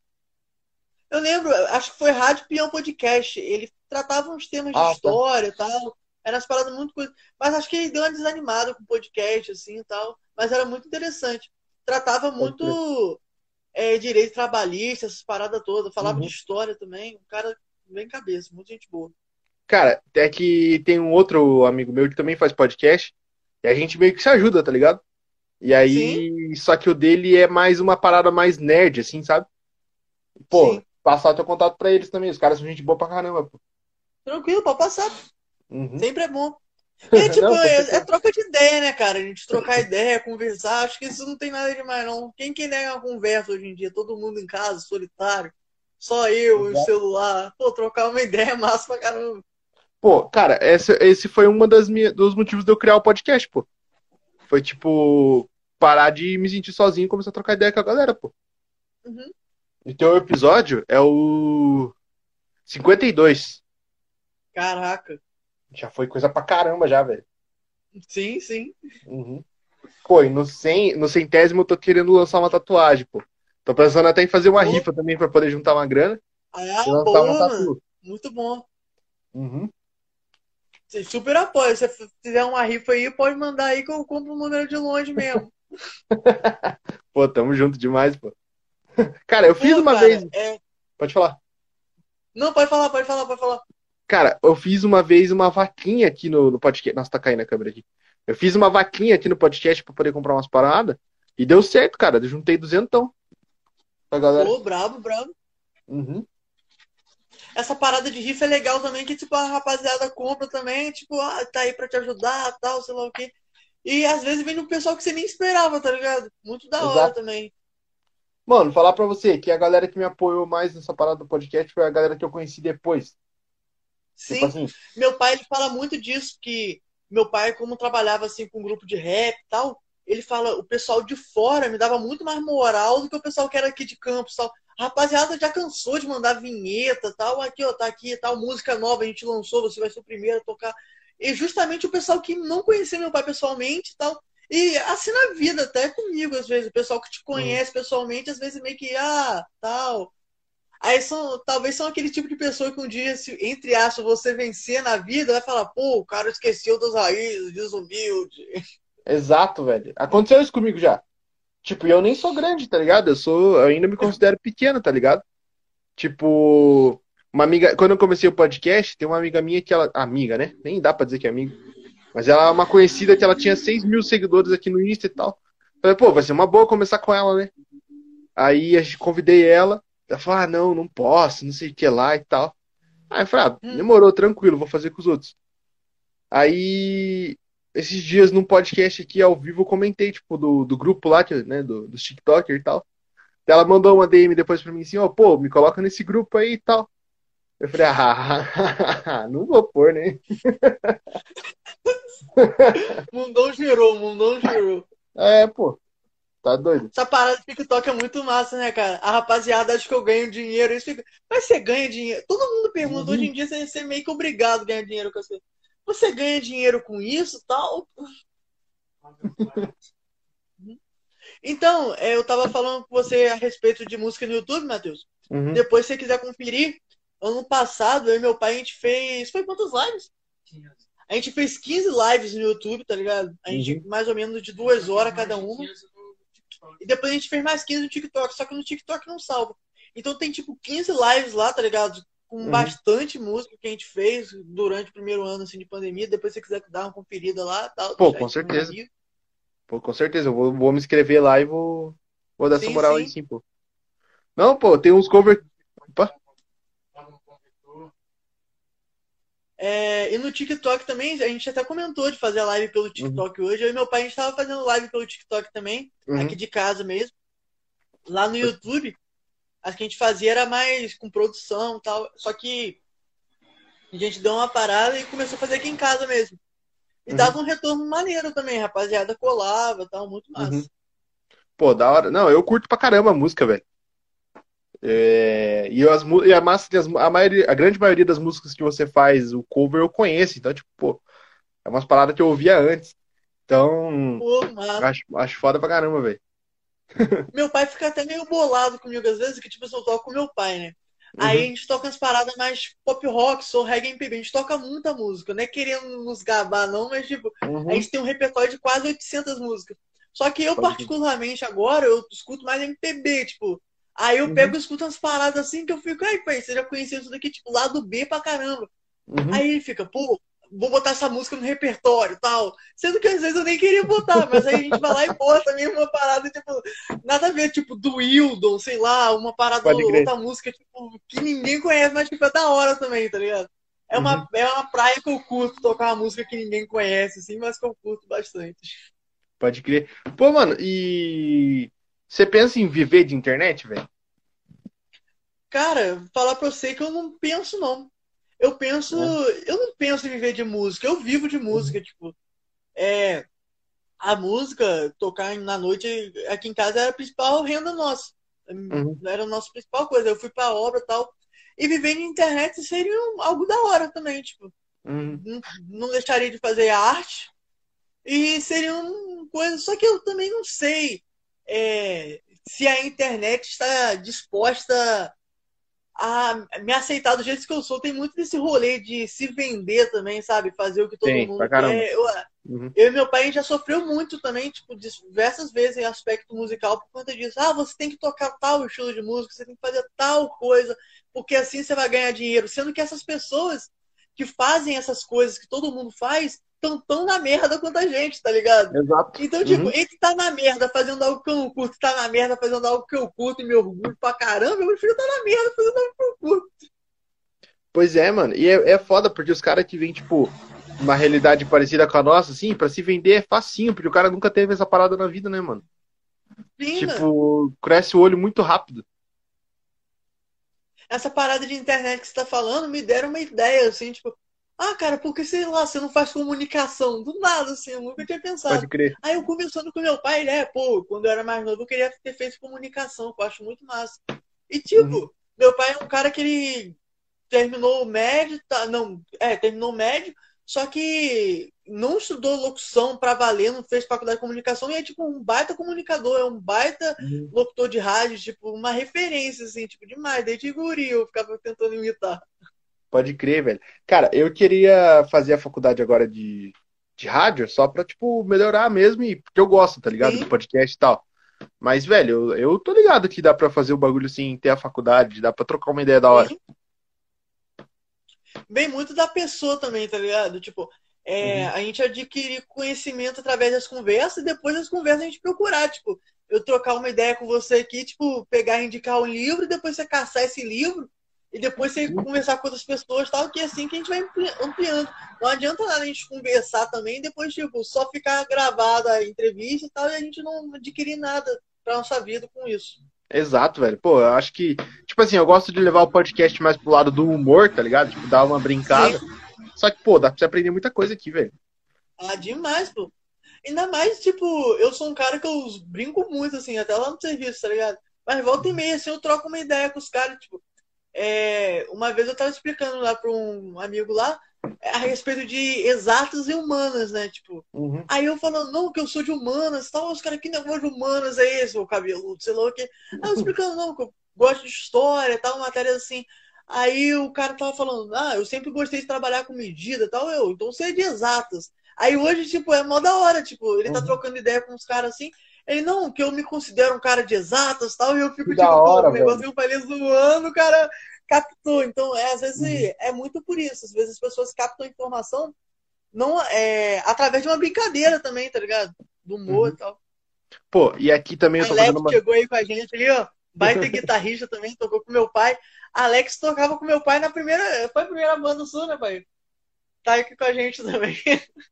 Eu lembro, acho que foi Rádio Peão Podcast. Ele tratava uns temas de Ah, tá. história e tal. Era umas paradas muito coisas. Mas acho que ele deu uma desanimada com o podcast, assim e tal. Mas era muito interessante. Tratava Pode muito é, direito trabalhista, essas paradas todas. Falava de Uhum. história também. Um cara bem cabeça, muita gente boa. Cara, é que tem um outro amigo meu que também faz podcast e a gente meio que se ajuda, tá ligado? E Sim, aí, só que o dele é mais uma parada mais nerd, assim, sabe? Pô, sim. passar teu contato pra eles também. Os caras são gente boa pra caramba, pô. Tranquilo, pode passar. Uhum. Sempre é bom. *laughs* É tipo, Não, é, é troca de ideia, né, cara? A gente trocar ideia, conversar. Acho que isso não tem nada demais, não. Quem que nega uma conversa hoje em dia? Todo mundo em casa, solitário. Só eu e o celular. Pô, trocar uma ideia é massa pra caramba. Pô, cara, esse, esse foi um dos motivos de eu criar o podcast, pô. Foi tipo, parar de me sentir sozinho e começar a trocar ideia com a galera, pô. Uhum. Então o episódio é o 52. Caraca. Já foi coisa pra caramba já, velho. Sim, sim. Uhum. Pô, e no, cem, no centésimo eu tô querendo lançar uma tatuagem, pô. Tô pensando até em fazer uma Pô, rifa também pra poder juntar uma grana ah, uma boa, tatu. Muito bom. Uhum. Super apoio. Se você fizer uma rifa aí, pode mandar aí que eu compro um número de longe mesmo. *laughs* Pô, tamo junto demais, pô. *laughs* Cara, eu fiz Pô, uma cara, vez. é. Pode falar. Não, pode falar, pode falar, pode falar. Cara, eu fiz uma vez uma vaquinha aqui no, no podcast. Nossa, tá caindo a câmera aqui. Eu fiz uma vaquinha aqui no podcast pra poder comprar umas paradas. E deu certo, cara. Eu juntei duzentão pra galera. Pô, brabo, brabo. Uhum. Essa parada de rifa é legal também, que tipo, a rapaziada compra também, tipo, ah, tá aí pra te ajudar, tal, sei lá o quê. E às vezes vem um pessoal que você nem esperava, tá ligado? Muito da hora Exato. também. Mano, falar pra você que a galera que me apoiou mais nessa parada do podcast foi a galera que eu conheci depois. Tipo Sim, assim, meu pai ele fala muito disso, que meu pai, como trabalhava assim com um grupo de rap e tal, ele fala, o pessoal de fora me dava muito mais moral do que o pessoal que era aqui de campos tal. A rapaziada já cansou de mandar vinheta tal, aqui ó, tá aqui tal, música nova a gente lançou, você vai ser o primeiro a tocar. E justamente o pessoal que não conhecia meu pai pessoalmente e tal, E assim na vida, até comigo, às vezes, o pessoal que te conhece uhum. pessoalmente, às vezes meio que, ah, tal. Aí são, talvez são aquele tipo de pessoa que um dia, se, entre aspas, você vencer na vida, vai falar, pô, o cara esqueceu das raízes, desumilde. Exato, velho. Aconteceu isso comigo já. Tipo, eu nem sou grande, tá ligado? Eu sou, eu ainda me considero pequeno, tá ligado? Tipo, uma amiga, quando eu comecei o podcast, tem uma amiga minha que ela, amiga, né? Nem dá pra dizer que é amiga. Mas ela é uma conhecida que ela tinha 6 mil seguidores aqui no Insta e tal. Falei, pô, vai ser uma boa começar com ela, né? Aí a gente convidei ela. Ela falou, ah, não, não posso, não sei o que lá e tal. Aí eu falei, ah, hum. demorou, tranquilo, vou fazer com os outros. Aí, esses dias num podcast aqui ao vivo, eu comentei, tipo, do, do grupo lá, né, do, dos TikTokers e tal. Ela mandou uma DM depois pra mim assim, ó, oh, pô, me coloca nesse grupo aí e tal. Eu falei, ah, *laughs* não vou pôr, né? *laughs* mundão girou, mundão girou. É, pô. Tá doido? Essa parada de TikTok é muito massa, né, cara? A rapaziada acha que eu ganho dinheiro. Isso fica... Mas você ganha dinheiro. Todo mundo pergunta, uhum. hoje em dia você é meio que obrigado a ganhar dinheiro com as coisas. Você ganha dinheiro com isso tal? então, é, eu tava falando com você a respeito de música no YouTube, Matheus. Uhum. Depois, se você quiser conferir, ano passado, eu e meu pai, a gente fez. Foi quantas lives? A gente fez 15 lives no YouTube, tá ligado? A gente, uhum. mais ou menos de duas horas cada uma. E depois a gente fez mais 15 no TikTok, só que no TikTok não salva. Então tem tipo 15 lives lá, tá ligado? Com uhum. bastante música que a gente fez durante o primeiro ano assim, de pandemia. Depois se você quiser dar uma conferida lá, tal. Pô, com certeza. Pô, com certeza. Eu vou, vou me inscrever lá e vou, vou dar sim, essa moral sim. aí sim, pô. Não, pô, tem uns cover. Opa. É, e no TikTok também, a gente até comentou de fazer live pelo uhum. TikTok uhum. hoje. Eu e meu pai, a gente estava fazendo live pelo TikTok também, uhum. aqui de casa mesmo. Lá no YouTube, as que a gente fazia era mais com produção e tal. Só que a gente deu uma parada e começou a fazer aqui em casa mesmo. E uhum. dava um retorno maneiro também, rapaziada colava tal, muito massa. Uhum. Pô, da hora. Não, eu curto pra caramba a música, velho. É, e, as, e a, massa, a, maioria, a grande maioria das músicas que você faz, o cover eu conheço. Então, tipo, pô, é umas paradas que eu ouvia antes. Então, pô, acho, acho foda pra caramba, velho. Meu pai fica até meio bolado comigo às vezes, que tipo, eu toco com meu pai, né? Uhum. Aí a gente toca as paradas mais pop rock, sou reggae MPB. A gente toca muita música, não é querendo nos gabar, não, mas tipo, uhum. a gente tem um repertório de quase 800 músicas. Só que eu, particularmente, agora, eu escuto mais MPB, tipo, Aí eu uhum. pego e escuto umas paradas assim que eu fico, ai, pai, você já conheceu isso daqui, tipo, lado B pra caramba. Uhum. Aí ele fica, pô, vou botar essa música no repertório tal. Sendo que às vezes eu nem queria botar, mas aí a gente vai lá e bota mesmo uma parada, tipo, nada a ver, tipo, do Wildon, sei lá, uma parada, outra música, tipo, que ninguém conhece, mas tipo, é da hora também, tá ligado? É uma, uhum. é uma praia que eu curto tocar uma música que ninguém conhece, assim, mas que eu curto bastante. Pode crer. Pô, mano, e você pensa em viver de internet, velho? Cara, falar pra você que eu não penso, não. Eu penso. É. Eu não penso em viver de música, eu vivo de música, uhum. tipo. É. A música, tocar na noite aqui em casa era a principal renda nossa. Uhum. Era a nossa principal coisa. Eu fui pra obra e tal. E viver na internet seria algo da hora também, tipo. Uhum. Não, não deixaria de fazer arte. E seria uma coisa. Só que eu também não sei é, se a internet está disposta a me aceitar do jeito que eu sou. Tem muito desse rolê de se vender também, sabe? Fazer o que todo Sim, mundo quer. Eu, uhum. eu, e meu pai já sofreu muito também, tipo, diversas vezes em aspecto musical por conta disso. Ah, você tem que tocar tal estilo de música, você tem que fazer tal coisa, porque assim você vai ganhar dinheiro. Sendo que essas pessoas que fazem essas coisas que todo mundo faz tão tão na merda quanto a gente, tá ligado? Exato. Então, tipo, uhum. entre tá na merda fazendo algo que eu não curto, tá na merda fazendo algo que eu curto e me orgulho pra caramba, eu prefiro tá na merda fazendo algo que eu curto. Pois é, mano. E é, é foda, porque os caras que vêm, tipo, uma realidade parecida com a nossa, assim, pra se vender é facinho, porque o cara nunca teve essa parada na vida, né, mano? Sim, tipo, cresce o olho muito rápido. Essa parada de internet que você tá falando me deram uma ideia, assim, tipo, ah, cara, porque sei lá, você não faz comunicação? Do nada, assim, eu nunca tinha pensado. Pode crer. Aí eu conversando com meu pai, ele é, pô, quando eu era mais novo, eu queria ter feito comunicação, que eu acho muito massa. E tipo, uhum. meu pai é um cara que ele terminou o médio, tá, não, é, terminou o médio, só que não estudou locução pra valer, não fez faculdade de comunicação e é tipo um baita comunicador, é um baita Uhum. locutor de rádio, tipo, uma referência, assim, tipo, demais. Desde guri eu ficava tentando imitar. Pode crer, velho. Cara, eu queria fazer a faculdade agora de, de rádio só pra, tipo, melhorar mesmo, e, porque eu gosto, tá ligado? Sim. Do podcast e tal. Mas, velho, eu, eu tô ligado que dá pra fazer o bagulho assim, ter a faculdade, dá pra trocar uma ideia da hora. Sim. Vem muito da pessoa também, tá ligado? Tipo, é, Uhum. a gente adquirir conhecimento através das conversas e depois das conversas a gente procurar, tipo, eu trocar uma ideia com você aqui, tipo, pegar e indicar um livro, e depois você caçar esse livro, e depois você Uhum. conversar com outras pessoas tal, que é assim que a gente vai ampli- ampliando. Não adianta nada a gente conversar também depois, tipo, só ficar gravada a entrevista e tal, e a gente não adquirir nada pra nossa vida com isso. Exato, velho. Pô, eu acho que, tipo assim, eu gosto de levar o podcast mais pro lado do humor, tá ligado? Tipo, dar uma brincada. Sim. Só que, pô, dá pra você aprender muita coisa aqui, velho. Ah, demais, pô. Ainda mais, tipo, eu sou um cara que eu brinco muito, assim, até lá no serviço, tá ligado? Mas volta e meia, assim, eu troco uma ideia com os caras, tipo, é, uma vez eu tava explicando lá pra um amigo lá é, a respeito de exatas e humanas, né? Tipo, Uhum. aí eu falando, não, que eu sou de humanas, tal, os caras, que negócio de humanas é esse, o cabeludo, sei lá o quê. Aí eu explicando, não, que eu gosto de história, tal, matérias assim. Aí o cara tava falando, ah, eu sempre gostei de trabalhar com medida, tal, eu, então você é de exatas. Aí hoje, tipo, é mó da hora, tipo, ele tá Uhum. trocando ideia com os caras assim. Ele, não, que eu me considero um cara de exatas tal, e eu fico, Que tipo, da hora, pô, o negócio eu falei zoando, o cara captou. Então, é, às vezes, Uhum. é muito por isso. Às vezes as pessoas captam informação não, é, através de uma brincadeira também, tá ligado? Do humor Uhum. e tal. Pô, e aqui também eu tô Alex fazendo uma. chegou aí com a gente ali, ó. Baita *laughs* guitarrista também, tocou com meu pai. Alex tocava com meu pai na primeira. Foi a primeira banda sua, né, pai? Tá aqui com a gente também.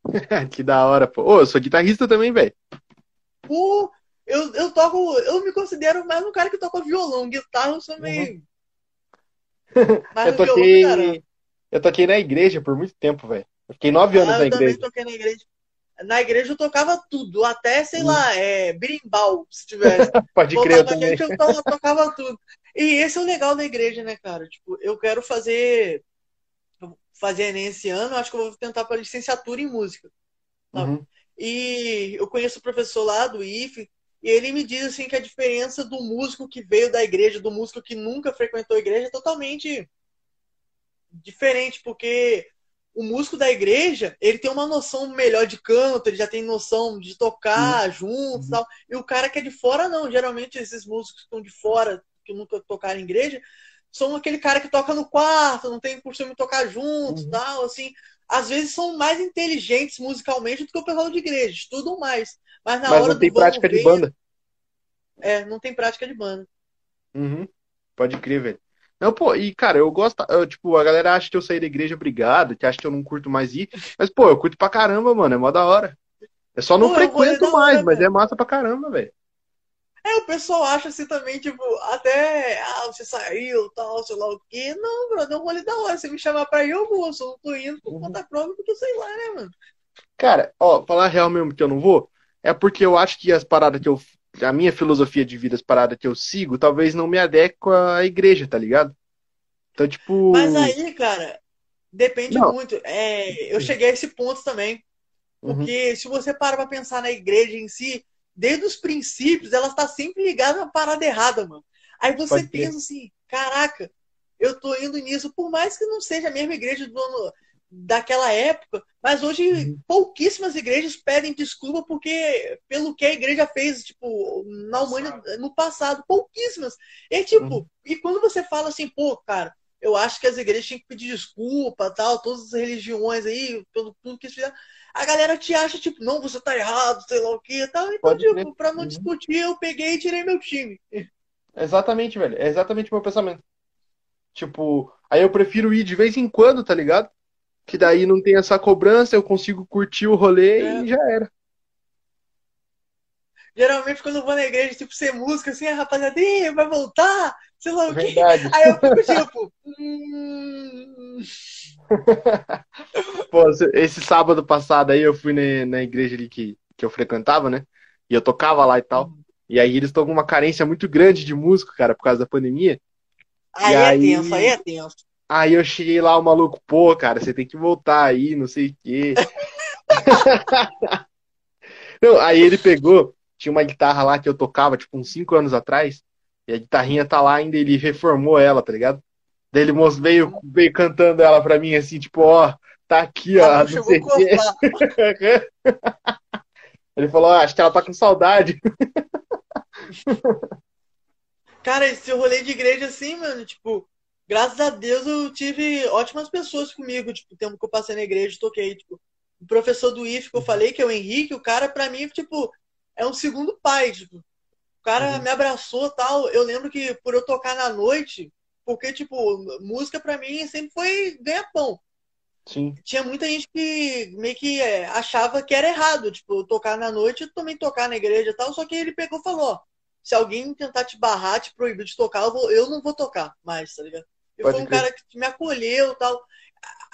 *laughs* que da hora, pô. Ô, eu sou guitarrista também, velho. Pô, eu, eu toco. Eu me considero mais um cara que toca violão. Guitarra eu sou meio. *laughs* Mais Eu no violão toquei. Eu toquei na igreja por muito tempo, velho. Eu fiquei nove anos Ah, na eu também igreja. toquei na igreja. Na igreja eu tocava tudo, até, sei Hum. lá, é, berimbau, se tivesse. *laughs* Pode crer, eu também. gente, eu to- *laughs* tocava tudo. E esse é o legal da igreja, né, cara? Tipo, eu quero fazer fazer Enem esse ano, acho que eu vou tentar para licenciatura em música. Uhum. E eu conheço o professor lá do IFE, e ele me diz assim que a diferença do músico que veio da igreja, do músico que nunca frequentou a igreja, é totalmente diferente, porque o músico da igreja, ele tem uma noção melhor de canto, ele já tem noção de tocar juntos e tal. E o cara que é de fora, não. Geralmente esses músicos que estão de fora, que nunca tocaram em igreja, são aquele cara que toca no quarto, não tem costume de tocar juntos Uhum. tal, assim. Às vezes são mais inteligentes musicalmente do que o pessoal de igreja, estudam mais. Mas na Mas hora não tem prática de ver, banda. É, não tem prática de banda. Uhum. Pode crer, velho. Não, pô, e cara, eu gosto, eu, tipo, a galera acha que eu saí da igreja obrigado, que acha que eu não curto mais ir, mas pô, eu curto pra caramba, mano, é mó da hora. Eu só não Pô, vou frequento mais, mas é massa pra caramba, velho. É, o pessoal acha assim também, tipo, até, ah, você saiu, tal, sei lá o quê. Não, brother, é um rolê da hora. Você me chamar pra ir, eu vou. Eu só tô indo por Uhum. conta própria, porque eu sei lá, né, mano? Cara, ó, falar a real mesmo que eu não vou, é porque eu acho que as paradas que eu, a minha filosofia de vida, as paradas que eu sigo, talvez não me adequa à igreja, tá ligado? Então, tipo, Mas aí, cara, depende Não. muito. É, eu cheguei a esse ponto também. uhum, Porque se você para pra pensar na igreja em si, desde os princípios, ela está sempre ligada a uma parada errada, mano. Aí você Pode pensa assim, caraca, eu tô indo nisso, por mais que não seja a mesma igreja do ano daquela época, mas hoje Uhum. pouquíssimas igrejas pedem desculpa porque pelo que a igreja fez, tipo, na humanidade no passado, pouquíssimas. E tipo, Uhum. e quando você fala assim, pô, cara, eu acho que as igrejas têm que pedir desculpa, tal, todas as religiões aí, pelo tudo que eles fizeram. A galera te acha, tipo, não, você tá errado, sei lá o que tal. Então, Pode tipo, crer. pra não Uhum. discutir, eu peguei e tirei meu time. exatamente, velho, é exatamente o meu pensamento. Tipo, aí eu prefiro ir de vez em quando, tá ligado? Que daí não tem essa cobrança, eu consigo curtir o rolê É. e já era. Geralmente, quando eu vou na igreja, tipo, ser música, assim, a rapaziada, "Ih, vai voltar, sei lá o quê. Verdade. Aí eu fico *laughs* tipo, hum... Pô, esse sábado passado aí eu fui na, na igreja ali que, que eu frequentava, né? E eu tocava lá e tal. E aí eles estão com uma carência muito grande de músico, cara, por causa da pandemia. Aí E é aí- tenso, aí é tenso. Aí eu cheguei lá, o maluco, pô, cara, você tem que voltar aí, não sei o quê. *laughs* não, aí ele pegou, tinha uma guitarra lá que eu tocava, tipo, uns 5 anos atrás, e a guitarrinha tá lá ainda, ele reformou ela, tá ligado? Daí ele veio, veio cantando ela pra mim, assim, tipo, ó, tá aqui, ó, ah, não sei *laughs* ele falou, ah, acho que ela tá com saudade. *laughs* Cara, esse rolê de igreja, assim, mano, tipo, graças a Deus eu tive ótimas pessoas comigo, tipo, o tempo que eu passei na igreja, toquei, tipo, o professor do IF que eu falei, que é o Henrique, o cara, pra mim, tipo, é um segundo pai, tipo, o cara uhum. me abraçou tal. Eu lembro que por eu tocar na noite, porque, tipo, música pra mim sempre foi ganha-pão. Sim. Tinha muita gente que meio que é, achava que era errado, tipo, tocar na noite e também tocar na igreja e tal, só que ele pegou e falou, ó, se alguém tentar te barrar, te proibir de tocar, eu, vou, eu não vou tocar mais, tá ligado? Eu Pode fui um crer. cara que me acolheu tal.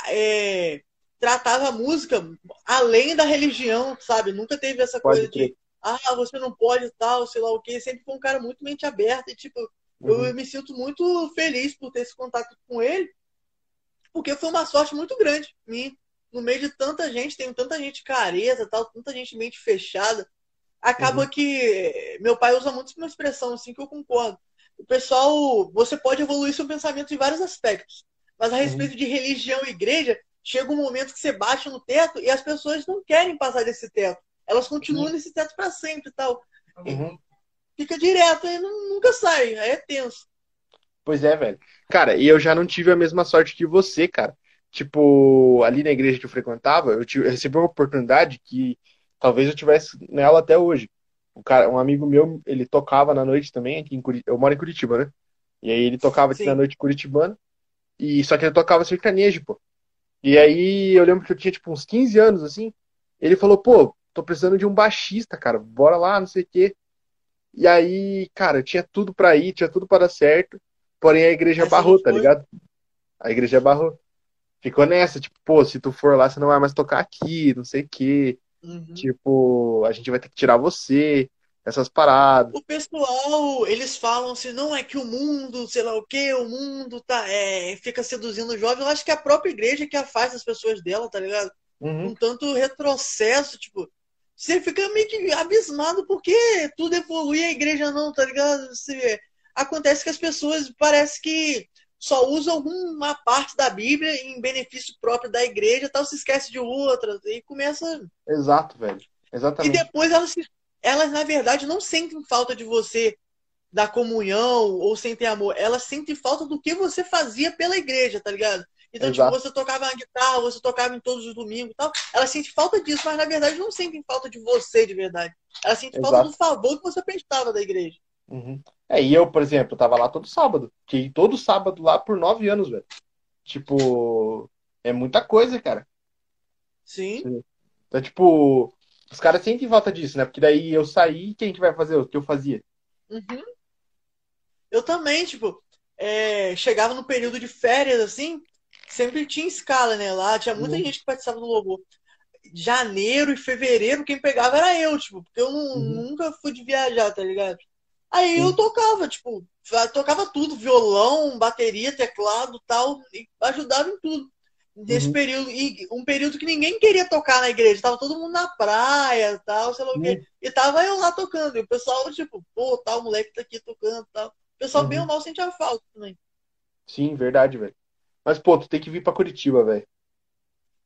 É, tratava a música além da religião, sabe? Nunca teve essa Pode coisa crer. de ah, você não pode tal, sei lá o quê. Sempre foi um cara muito mente aberta e, tipo, uhum. eu me sinto muito feliz por ter esse contato com ele, porque foi uma sorte muito grande mim. No meio de tanta gente, tem tanta gente careta, tal, tanta gente mente fechada acaba uhum. que meu pai usa muito uma expressão assim que eu concordo. O pessoal, você pode evoluir seu pensamento em vários aspectos, mas a respeito uhum. de religião e igreja, chega um momento que você bate no teto e as pessoas não querem passar desse teto. Elas continuam uhum. nesse teto para sempre tal. Uhum. Fica direto e nunca sai, aí é tenso. Pois é, velho. Cara, e eu já não tive a mesma sorte que você, cara. Tipo, ali na igreja que eu frequentava, eu, tive, eu recebi uma oportunidade que talvez eu tivesse nela até hoje. Um, cara, um amigo meu, ele tocava na noite também, aqui em Curitiba. Eu moro em Curitiba, né? E aí ele tocava aqui Sim. na noite curitibana. E só que ele tocava sertanejo, pô. E aí eu lembro que eu tinha tipo uns 15 anos assim. Ele falou: "Pô, tô precisando de um baixista, cara. Bora lá, não sei o quê". E aí, cara, tinha tudo para ir, tinha tudo para dar certo. Porém a igreja Essa barrou, tá ligado? A igreja barrou. Ficou nessa, tipo, pô, se tu for lá, você não vai mais tocar aqui, não sei o quê. Uhum. Tipo, a gente vai ter que tirar você, essas paradas. O pessoal, eles falam assim, não é que o mundo, sei lá o que, o mundo tá, é, fica seduzindo o jovem. Eu acho que é a própria igreja que afasta as pessoas dela, tá ligado? Uhum. Um tanto retrocesso, tipo, você fica meio que abismado porque tudo evolui a igreja não, tá ligado? Você, acontece que as pessoas parece que só usa alguma parte da Bíblia em benefício próprio da igreja, tal, se esquece de outras e começa. Exato, velho. Exatamente. E depois elas, elas, na verdade, não sentem falta de você, da comunhão, ou sentem amor. Elas sentem falta do que você fazia pela igreja, tá ligado? Então, tipo, Exato. tipo, você tocava na guitarra, você tocava em todos os domingos e tal. Elas sentem falta disso, mas na verdade não sentem falta de você de verdade. Elas sentem Exato. falta do favor que você prestava da igreja. Uhum. É, e eu, por exemplo, tava lá todo sábado. Fiquei todo sábado lá por nove anos, velho. Tipo, é muita coisa, cara. Sim. Então, tipo, os caras sentem falta disso, né? Porque daí eu saí, quem que vai fazer o que eu fazia? Uhum. Eu também, tipo, é, chegava no período de férias, assim, sempre tinha escala, né? Lá tinha muita uhum. gente que participava do logo. Janeiro e fevereiro, quem pegava era eu, tipo, porque eu não, uhum. nunca fui de viajar, tá ligado? Aí eu tocava, tipo, tocava tudo, violão, bateria, teclado tal, e ajudava em tudo. Nesse uhum. período, e um período que ninguém queria tocar na igreja, tava todo mundo na praia, tal, sei lá o quê. Uhum. E tava eu lá tocando, e o pessoal, tipo, pô, tal, o moleque tá aqui tocando tal. O pessoal uhum. bem ou mal sentia falta também. Sim, verdade, velho. Mas, pô, tu tem que vir pra Curitiba, velho.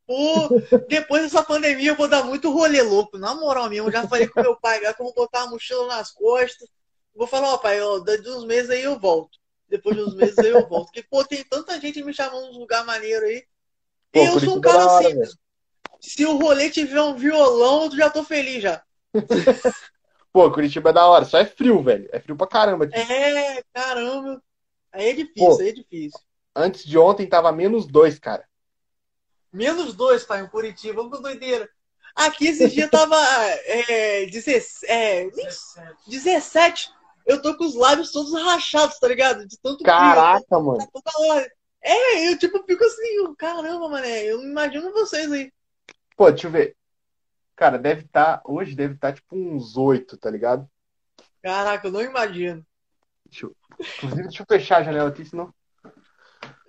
Pô, depois dessa pandemia eu vou dar muito rolê louco, na moral mesmo. Eu já falei com meu pai, já que eu vou botar a mochila nas costas Vou falar, ó, pai, ó, de uns meses aí eu volto. Depois de uns meses aí eu volto. Porque, pô, tem tanta gente me chamando uns lugar maneiro aí. Pô, e eu sou um cara hora, assim. Véio. Se o rolê tiver um violão, eu já tô feliz já. *laughs* pô, Curitiba é da hora. Só é frio, velho. É frio pra caramba aqui. É, caramba. Aí é difícil, pô, aí é difícil. Antes de ontem tava menos dois, cara. Menos dois, pai, em Curitiba. Vamos com doideira. Aqui esses dias tava é, 17, é, 17 eu tô com os lábios todos rachados, tá ligado? De tanto Caraca, frio, mano. Tá é, eu tipo fico assim, caramba, mané, eu imagino vocês aí. Pô, deixa eu ver. Cara, deve estar, tá, hoje deve estar tá, tipo uns oito, tá ligado? Caraca, eu não imagino. Deixa eu, inclusive, deixa eu fechar a janela aqui, senão.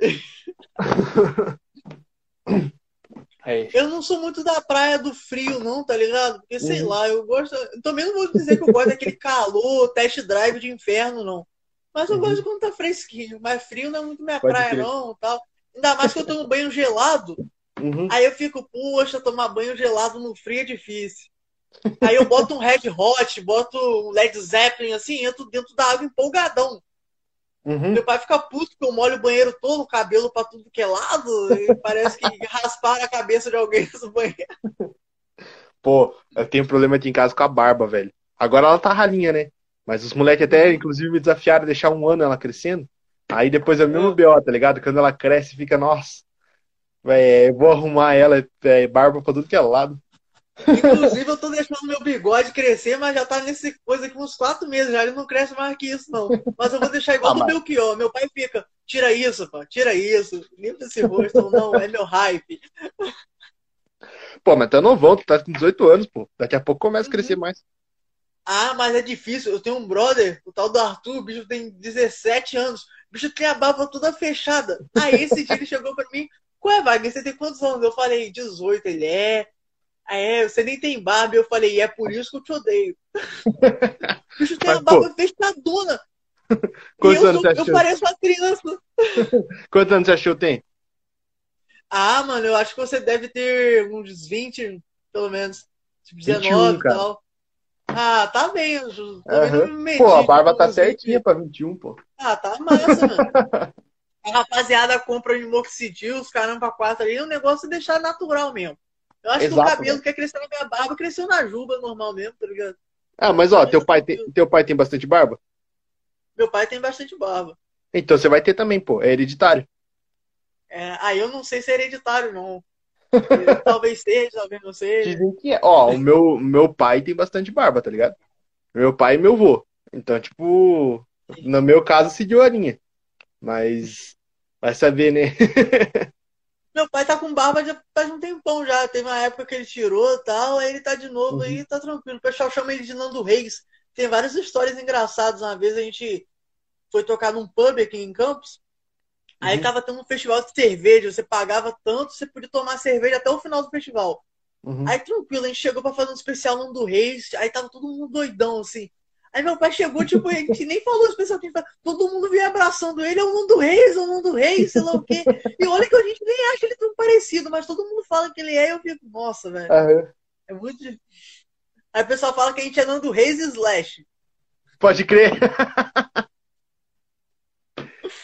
*laughs* É. Eu não sou muito da praia do frio, não, tá ligado? Porque, sei Uhum. lá, eu gosto. Também não vou dizer que eu gosto daquele calor, test drive de inferno, não. Mas eu Uhum. gosto quando tá fresquinho. Mas frio não é muito minha Pode praia, crer. não, tal. Ainda mais que eu tomo banho gelado. Uhum. Aí eu fico, poxa, tomar banho gelado no frio é difícil. Aí eu boto um Red Hot, boto um Led Zeppelin, assim, entro dentro da água empolgadão. Uhum. Meu pai fica puto que eu molho o banheiro todo, o cabelo pra tudo que é lado, e parece que *laughs* rasparam a cabeça de alguém no banheiro. Pô, eu tenho problema aqui em casa com a barba, velho. Agora ela tá ralinha, né? Mas os moleques até, inclusive, me desafiaram a deixar um ano ela crescendo. Aí depois é o mesmo Ah. BO, tá ligado? Quando ela cresce, fica, nossa. Véi, eu vou arrumar ela, é, barba pra tudo que é lado. Inclusive, eu tô deixando meu bigode crescer, mas já tá nesse coisa aqui uns quatro meses, já ele não cresce mais que isso, não. Mas eu vou deixar igual Ah, do Belchior. Meu pai fica, tira isso, pá, tira isso, limpa esse rosto, não, é meu hype. Pô, mas tá novão, tu tá com 18 anos, pô. Daqui a pouco começa a Uhum. crescer mais. Ah, mas é difícil. Eu tenho um brother, o tal do Arthur, o bicho tem 17 anos. O bicho tem a barba toda fechada. Aí esse dia ele chegou pra mim, qual é, Wagner? Você tem quantos anos? Eu falei, 18. Ele é. Ah, é, você nem tem barba. Eu falei, é por isso que eu te odeio. O *laughs* bicho tem Mas, a barba fechadona. E Quantos eu, anos sou- você eu achou? pareço uma criança. *laughs* Quantos anos você achou tem? Ah, mano, eu acho que você deve ter uns 20, pelo menos. Tipo, 19 21, e tal. Ah, tá bem. eu meti, Pô, a barba tipo, tá uns 20. certinha pra 21, pô. Ah, tá massa, mano. *laughs* A rapaziada compra minoxidil, os caramba quatro ali, o negócio é deixar natural mesmo. Eu acho que Exato, o cabelo quer crescer na minha barba, cresceu na juba normal mesmo, tá ligado? Ah, mas ó, teu pai tem, teu pai tem bastante barba? Meu pai tem bastante barba. Então você vai ter também, pô. É hereditário. É, aí eu não sei se é hereditário, não. *laughs* talvez seja, talvez não seja. Dizem que é. Ó, o meu, meu pai tem bastante barba, tá ligado? Meu pai e meu vô. Então, tipo, no meu caso seguiu a linha. Mas vai saber, né? *laughs* Meu pai tá com barba já faz um tempão já. Teve uma época que ele tirou e tal, aí ele tá de novo Uhum. aí, tá tranquilo. O pessoal chama ele de Nando Reis. Tem várias histórias engraçadas. Uma vez a gente foi tocar num pub aqui em Campos. Aí Uhum. tava tendo um festival de cerveja. Você pagava tanto, você podia tomar cerveja até o final do festival. Uhum. Aí tranquilo, a gente chegou pra fazer um especial Nando Reis. Aí tava todo mundo doidão, assim. Aí meu pai chegou, tipo, a gente nem falou especial que a gente fala, todo mundo veio abraçando ele, é o Nando Reis, é o Nando Reis, sei lá o quê. E olha que a gente nem acha ele tão parecido, mas todo mundo fala que ele é, e eu fico, nossa, velho, Aham. é muito difícil. Aí o pessoal fala que a gente é Nando Reis e Slash. Pode crer. *laughs*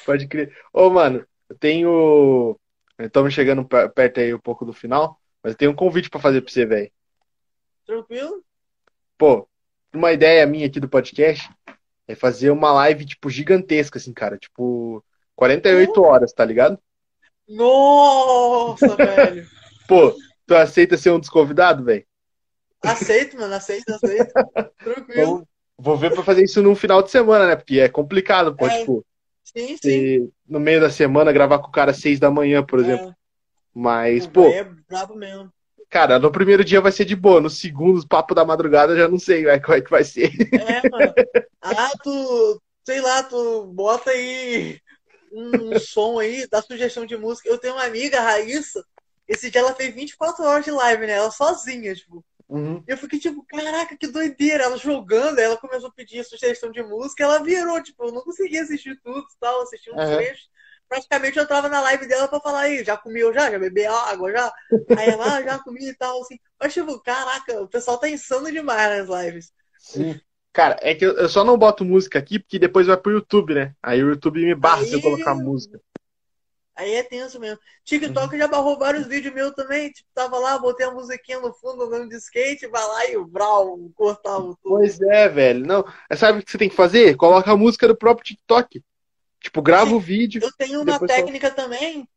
Pode crer. Ô, mano, eu tenho. Estamos chegando per- perto aí um pouco do final, mas eu tenho um convite pra fazer pra você, velho. Tranquilo? Pô, uma ideia minha aqui do podcast é fazer uma live, tipo, gigantesca, assim, cara. Tipo, 48 horas, tá ligado? Nossa, *laughs* velho. Pô, tu aceita ser um dos convidados, velho? Aceito, mano, aceito, aceito. *laughs* Tranquilo. Então, vou ver pra fazer isso num final de semana, né? Porque é complicado, pô, É. tipo, Sim, sim. no meio da semana gravar com o cara às seis da manhã, por exemplo. É, Mas, pô, é brabo mesmo. Cara, no primeiro dia vai ser de boa, no segundo, papo da madrugada, eu já não sei como é que vai ser. É, mano. Ah, tu, sei lá, tu bota aí um, um som aí, dá sugestão de música. Eu tenho uma amiga, a Raíssa, esse dia ela fez 24 horas de live, né? Ela sozinha, tipo. Uhum. Eu fiquei tipo, caraca, que doideira. Ela jogando, ela começou a pedir sugestão de música, ela virou, tipo, eu não conseguia assistir tudo e tal, assistir uns Aham. trechos. Praticamente eu tava na live dela pra falar aí, já comeu já? Já bebeu água já? Aí ela, ah, já comi e tal, assim. Mas tipo, caraca, o pessoal tá insano demais nas lives. Sim. Cara, é que eu só não boto música aqui porque depois vai pro YouTube, né? Aí o YouTube me barra se eu Aí- colocar música. Aí é tenso mesmo. TikTok já barrou vários vídeos meus também. Tipo, tava lá, botei a musiquinha no fundo, andando de skate, vai lá e o Brau cortava tudo. Pois é, velho. Não, sabe o que você tem que fazer? Coloca a música do próprio TikTok. Tipo, grava Sim. o vídeo. Eu tenho uma técnica também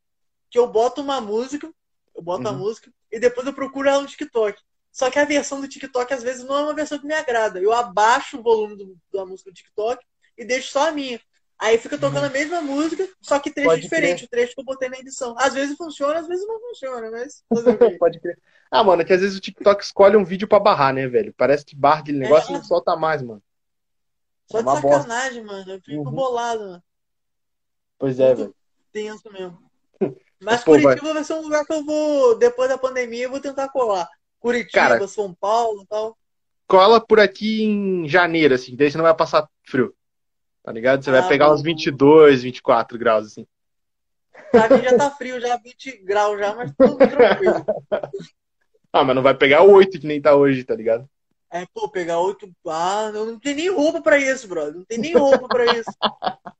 que eu boto uma música, eu boto a Uhum. música e depois eu procuro ela no TikTok. Só que a versão do TikTok às vezes não é uma versão que me agrada. Eu abaixo o volume do- da música do TikTok e deixo só a minha. Aí fica tocando a mesma música, só que trecho Uhum. Pode diferente, o trecho que eu botei na edição. Às vezes funciona, às vezes não funciona, mas? *laughs* Pode crer. Ah, mano, é que às vezes o TikTok escolhe um vídeo pra barrar, né, velho? Parece que barra aquele negócio e É. não solta mais, mano. Só de Uma bosta. sacanagem, mano. Eu fico Uhum. bolado, mano. Pois é, velho. tenso mesmo. *laughs* Mas Pô, vai- Curitiba vai ser um lugar que eu vou, depois da pandemia, eu vou tentar colar. Curitiba, Cara- São Paulo e tal. Cola por aqui em janeiro, assim, daí você não vai passar frio. Tá ligado? Você vai Ah, pegar bom. uns 22, 24 graus, assim. Mim já tá frio, já 20 graus já, mas tudo tranquilo. *laughs* Ah, mas não vai pegar 8 que nem tá hoje, tá ligado? É, pô, pegar oito. Ah, eu não tenho nem roupa pra isso, brother. Não tem nem roupa pra isso. *laughs*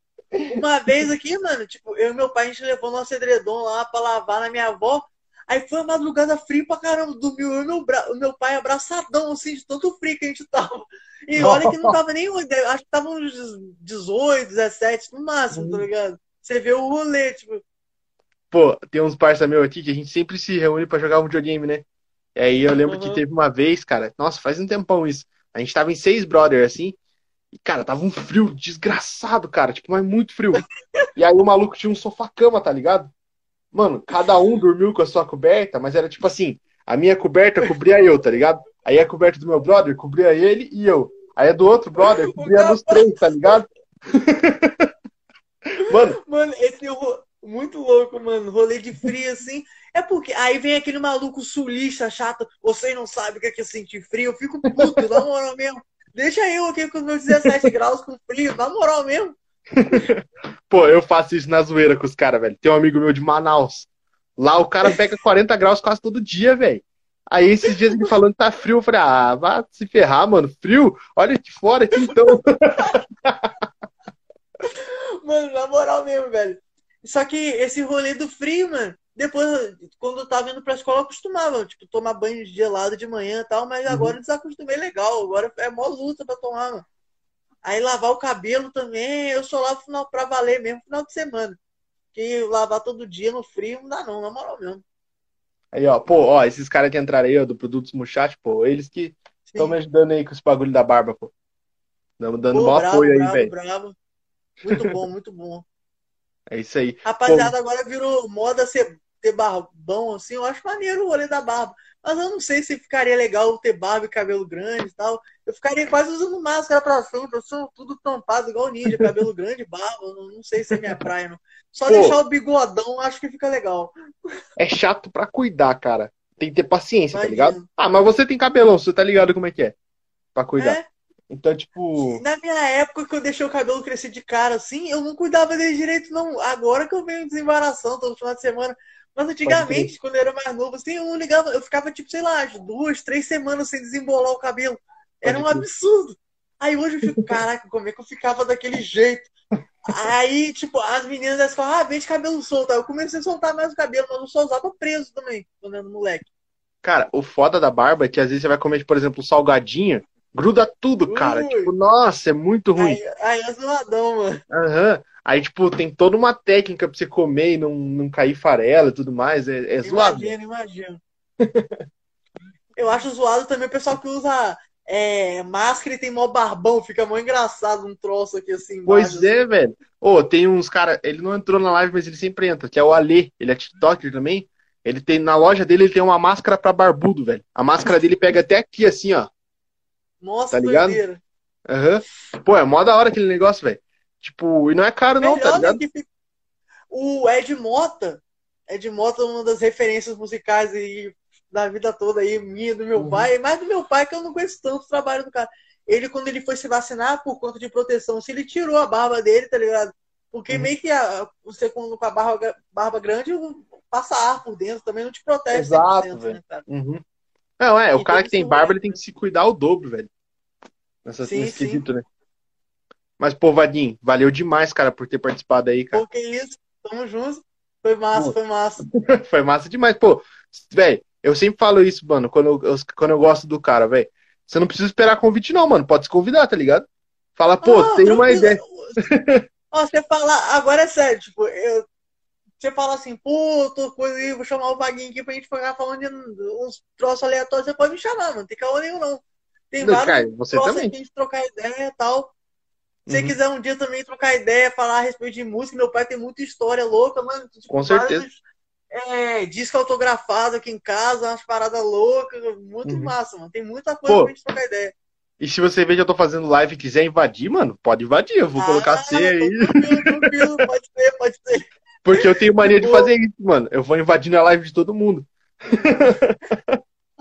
Uma vez aqui, mano, tipo, eu e meu pai, a gente levou nosso edredom lá pra lavar na minha avó. Aí foi uma madrugada frio pra caramba. Dormiu eu e meu, bra... meu pai abraçadão, assim, de tanto frio que a gente tava. E olha que não *laughs* tava nem. Acho que tava uns 18, 17 no máximo, tá ligado? Você vê o rolê, tipo. Pô, tem uns parça meu aqui que a gente sempre se reúne pra jogar um videogame, né? E aí eu lembro que Uhum. teve uma vez, cara, nossa, faz um tempão isso. A gente tava em seis brother, assim, e, cara, tava um frio desgraçado, cara, tipo, mas muito frio. E aí o maluco tinha um sofá-cama, tá ligado? Mano, cada um dormiu com a sua coberta, mas era tipo assim, a minha coberta cobria eu, tá ligado? Aí a coberta do meu brother cobria ele e eu. Aí a do outro brother cobria nos três, tá ligado? *laughs* Mano, Mano, esse é muito louco, mano. Rolê de frio assim. É porque aí vem aquele maluco sulista chato. Vocês não sabem o que é, que é sentir frio. Eu fico puto, na moral mesmo. Deixa eu aqui com os meus 17 *laughs* graus com frio, na moral mesmo. Pô, eu faço isso na zoeira com os caras, velho. Tem um amigo meu de Manaus. Lá o cara pega 40 graus quase todo dia, velho. Aí esses dias ele falando que tá frio, eu falei, ah, vá se ferrar, mano. Frio? Olha aqui fora aqui então. *laughs* Mano, na moral mesmo, velho. Só que esse rolê do frio, mano, depois, quando eu tava indo pra escola, eu acostumava, tipo, tomar banho gelado de manhã e tal, mas agora eu desacostumei legal. Agora é mó luta pra tomar, mano. Aí lavar o cabelo também, eu só lavo final, pra valer mesmo final de semana. Porque lavar todo dia no frio não dá não, na moral mesmo. Aí, ó, pô, ó, esses caras que entraram aí, ó, do Produtos Muchat, pô, eles que estão me ajudando aí com esse bagulho da barba, pô. Dando, dando Pô, bravo, apoio aí, velho. bravo. Muito bom, muito bom. É isso aí. Rapaziada, agora virou moda ser, ter barbão, assim. Eu acho maneiro o rolê da barba. Mas eu não sei se ficaria legal ter barba e cabelo grande e tal. Eu ficaria quase usando máscara pra frente. Eu sou tudo tampado, igual ninja. *laughs* Cabelo grande, barba. eu Não, não sei se é minha praia, não. Só Pô. deixar o bigodão, acho que fica legal. É chato pra cuidar, cara. Tem que ter paciência, tá Imagina. ligado? Ah, mas você tem cabelão, você tá ligado como é que é? Pra cuidar. É, Então, tipo. na minha época que eu deixei o cabelo crescer de cara assim, eu não cuidava dele direito, não. Agora que eu venho desembaraçando todo final de semana. Mas antigamente, quando eu era mais novo, assim, eu não ligava, eu ficava, tipo, sei lá, duas, três semanas sem desembolar o cabelo. Era um absurdo. Aí hoje eu fico, caraca, como é que eu ficava daquele jeito? Aí, tipo, as meninas da escola, ah, vem de cabelo solto. Aí eu comecei a soltar mais o cabelo, mas eu só usava preso também, quando era moleque. Cara, o foda da barba é que às vezes você vai comer, por exemplo, um salgadinho, gruda tudo, cara. Ui. Tipo, nossa, é muito ruim. Aí, aí é zoadão, mano. Aham. Aí, tipo, tem toda uma técnica pra você comer e não, não cair farela e tudo mais. É, é zoado. Imagina, *laughs* imagina. Eu acho zoado também o pessoal que usa é, máscara e tem mó barbão, fica mó engraçado um troço aqui assim. Pois embaixo, é, velho. Ô, tem uns cara, ele não entrou na live, mas ele sempre entra, que é o Alê. Ele é TikToker também. Ele tem, na loja dele, ele tem uma máscara pra barbudo, velho. A máscara dele pega até aqui, assim, ó. Assim. Nossa, tá ligado? doideira. Aham. Pô, é mó da hora aquele negócio, velho. Tipo, e não é caro não, tá Melhor, né, ligado? fica- O Ed Mota, Ed Mota é uma das referências musicais aí da vida toda aí, minha, do meu Uhum. pai, mais do meu pai, que eu não conheço tanto o trabalho do cara. Ele, quando ele foi se vacinar por conta de proteção, se ele tirou a barba dele, tá ligado? Porque Uhum. meio que a, você com com a barba, barba grande passa ar por dentro, também não te protege Exato, 100%, velho. né, cara? Uhum. Não, é, o E cara tem que tem barba, ele tem que se cuidar o dobro, velho. Nessa, Sim, nesse sim. quesito, né? Mas, pô, Vadim, valeu demais, cara, por ter participado aí, cara. Porque isso, tamo juntos. Foi massa, Pô. foi massa. *laughs* Foi massa demais. Pô, velho, eu sempre falo isso, mano, quando eu, quando eu gosto do cara, velho. Você não precisa esperar convite, não, mano. Pode se convidar, tá ligado? Fala, pô, Ah, tem uma ideia. Ó, você fala, agora é sério, tipo, eu, você fala assim, pô, tô coisa aí, vou chamar o Vaguinho aqui pra gente ficar falando de uns troços aleatórios, você pode me chamar, mano, não tem caô nenhum não. Tem Não, vários cara, você troços também. aqui a gente trocar ideia e tal. Se você Uhum. quiser um dia também trocar ideia, falar a respeito de música, meu pai tem muita história louca, mano. Tipo, Com vários, certeza. É, disco autografado aqui em casa, umas paradas loucas, muito Uhum. massa, mano. Tem muita coisa Pô, pra gente trocar ideia. E se você vê que eu tô fazendo live e quiser invadir, mano, pode invadir. Eu vou colocar Ah, C aí. Tranquilo, tranquilo, pode ser, pode ser. Porque eu tenho mania de fazer isso, mano. Eu vou invadindo a live de todo mundo.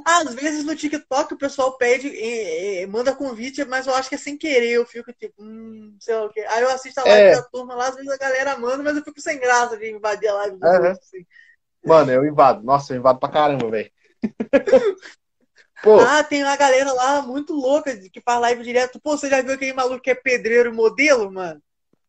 Às vezes no TikTok o pessoal pede, e, e, manda convite, mas eu acho que é sem querer. Eu fico tipo, hum, sei lá o quê. Aí eu assisto a live é. da turma lá, às vezes a galera manda, mas eu fico sem graça de invadir a live dos uhum. Assim. Mano, eu invado. Nossa, eu invado pra caramba, velho. *laughs* ah, tem uma galera lá muito louca que faz live direto. Pô, você já viu aquele maluco que é pedreiro modelo, mano?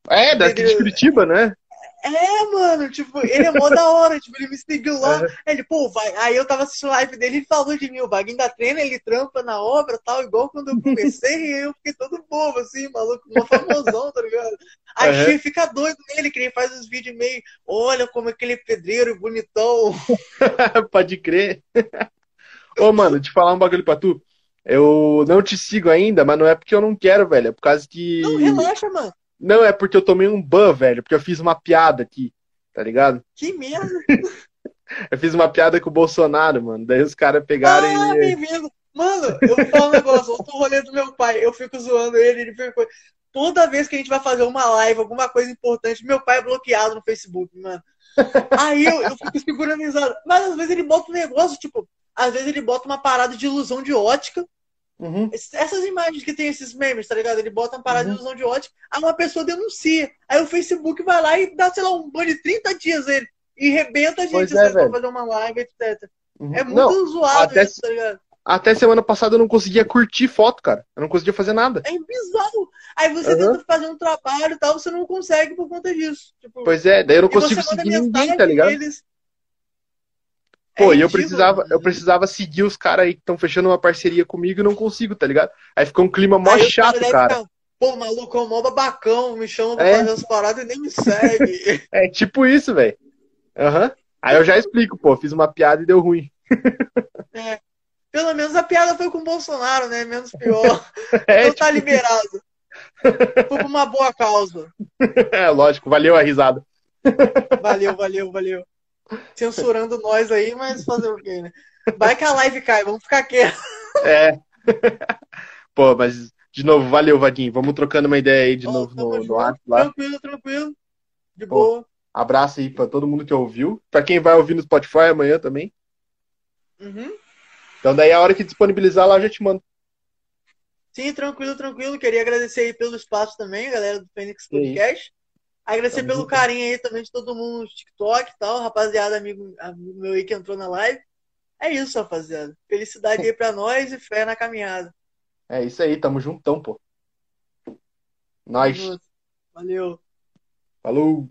É, daqui pedreiro... de Curitiba, né? É, mano, tipo, ele é mó da hora, tipo, ele me seguiu lá. Uhum. Ele, pô, vai. Aí eu tava assistindo a live dele e falou de mim, o Baguinho da treina, ele trampa na obra tal, igual quando eu comecei, e eu fiquei todo bobo, assim, maluco, uma famosão, tá ligado? Aí uhum. fica doido nele, que ele faz os vídeos meio, olha como aquele pedreiro bonitão. *laughs* Pode crer. Ô, mano, te falar um bagulho pra tu. Eu não te sigo ainda, mas não é porque eu não quero, velho. É por causa que. Não, relaxa, mano. Não, é porque eu tomei um ban, velho, porque eu fiz uma piada aqui, tá ligado? Que merda! *laughs* eu fiz uma piada com o Bolsonaro, mano. Daí os caras pegaram ah, e. Bem-vindo. Mano, eu vou falar um negócio, eu tô rolê do meu pai, eu fico zoando ele, ele fica. Toda vez que a gente vai fazer uma live, alguma coisa importante, meu pai é bloqueado no Facebook, mano. Aí eu, eu fico segurando. Mas às vezes ele bota um negócio, tipo, às vezes ele bota uma parada de ilusão de ótica, Uhum. Essas imagens que tem esses memes, tá ligado? Ele bota uma parada uhum. de ilusão de ótica, aí uma pessoa denuncia. Aí o Facebook vai lá e dá, sei lá, um ban de 30 dias ele. E rebenta a gente é, pra fazer uma live, etc. Uhum. É muito não, zoado até, isso, tá ligado? Até semana passada eu não conseguia curtir foto, cara. Eu não conseguia fazer nada. É bizarro. Aí você tenta fazer um trabalho e tal, você não consegue por conta disso. Tipo, pois é, daí eu não consigo seguir ninguém, tá ligado? Pô, é e eu precisava, eu precisava seguir os caras aí que estão fechando uma parceria comigo e não consigo, tá ligado? Aí ficou um clima mó aí chato, cara. Ficar, Pô, maluco, é um mó babacão, me chama pra é. fazer as paradas e nem me segue. *laughs* é tipo isso, velho. Uhum. Aí eu já explico, pô, fiz uma piada e deu ruim. é. Pelo menos a piada foi com o Bolsonaro, né? Menos pior. *laughs* É, então tá tipo... tá liberado. Foi por uma boa causa. *laughs* É, lógico, valeu a risada. Valeu, valeu, valeu censurando nós aí, mas fazer o quê, né? Vai que a live cai, vamos ficar quietos. É. *laughs* Pô, mas, de novo, valeu, Vadinho. Vamos trocando uma ideia aí de oh, novo no, no ar. Tranquilo, tranquilo. De Pô, boa. Abraço aí pra todo mundo que ouviu. Pra quem vai ouvir no Spotify amanhã também. Uhum. Então daí a hora que disponibilizar lá, eu já te mando. Sim, tranquilo, tranquilo. Queria agradecer aí pelo espaço também, galera do Fênix Podcast. Agradecer pelo carinho aí também de todo mundo no TikTok e tal, rapaziada, amigo, amigo meu aí que entrou na live. É isso, rapaziada. Felicidade aí pra nós e fé na caminhada. É isso aí, tamo juntão, pô. Nós. Valeu. Falou.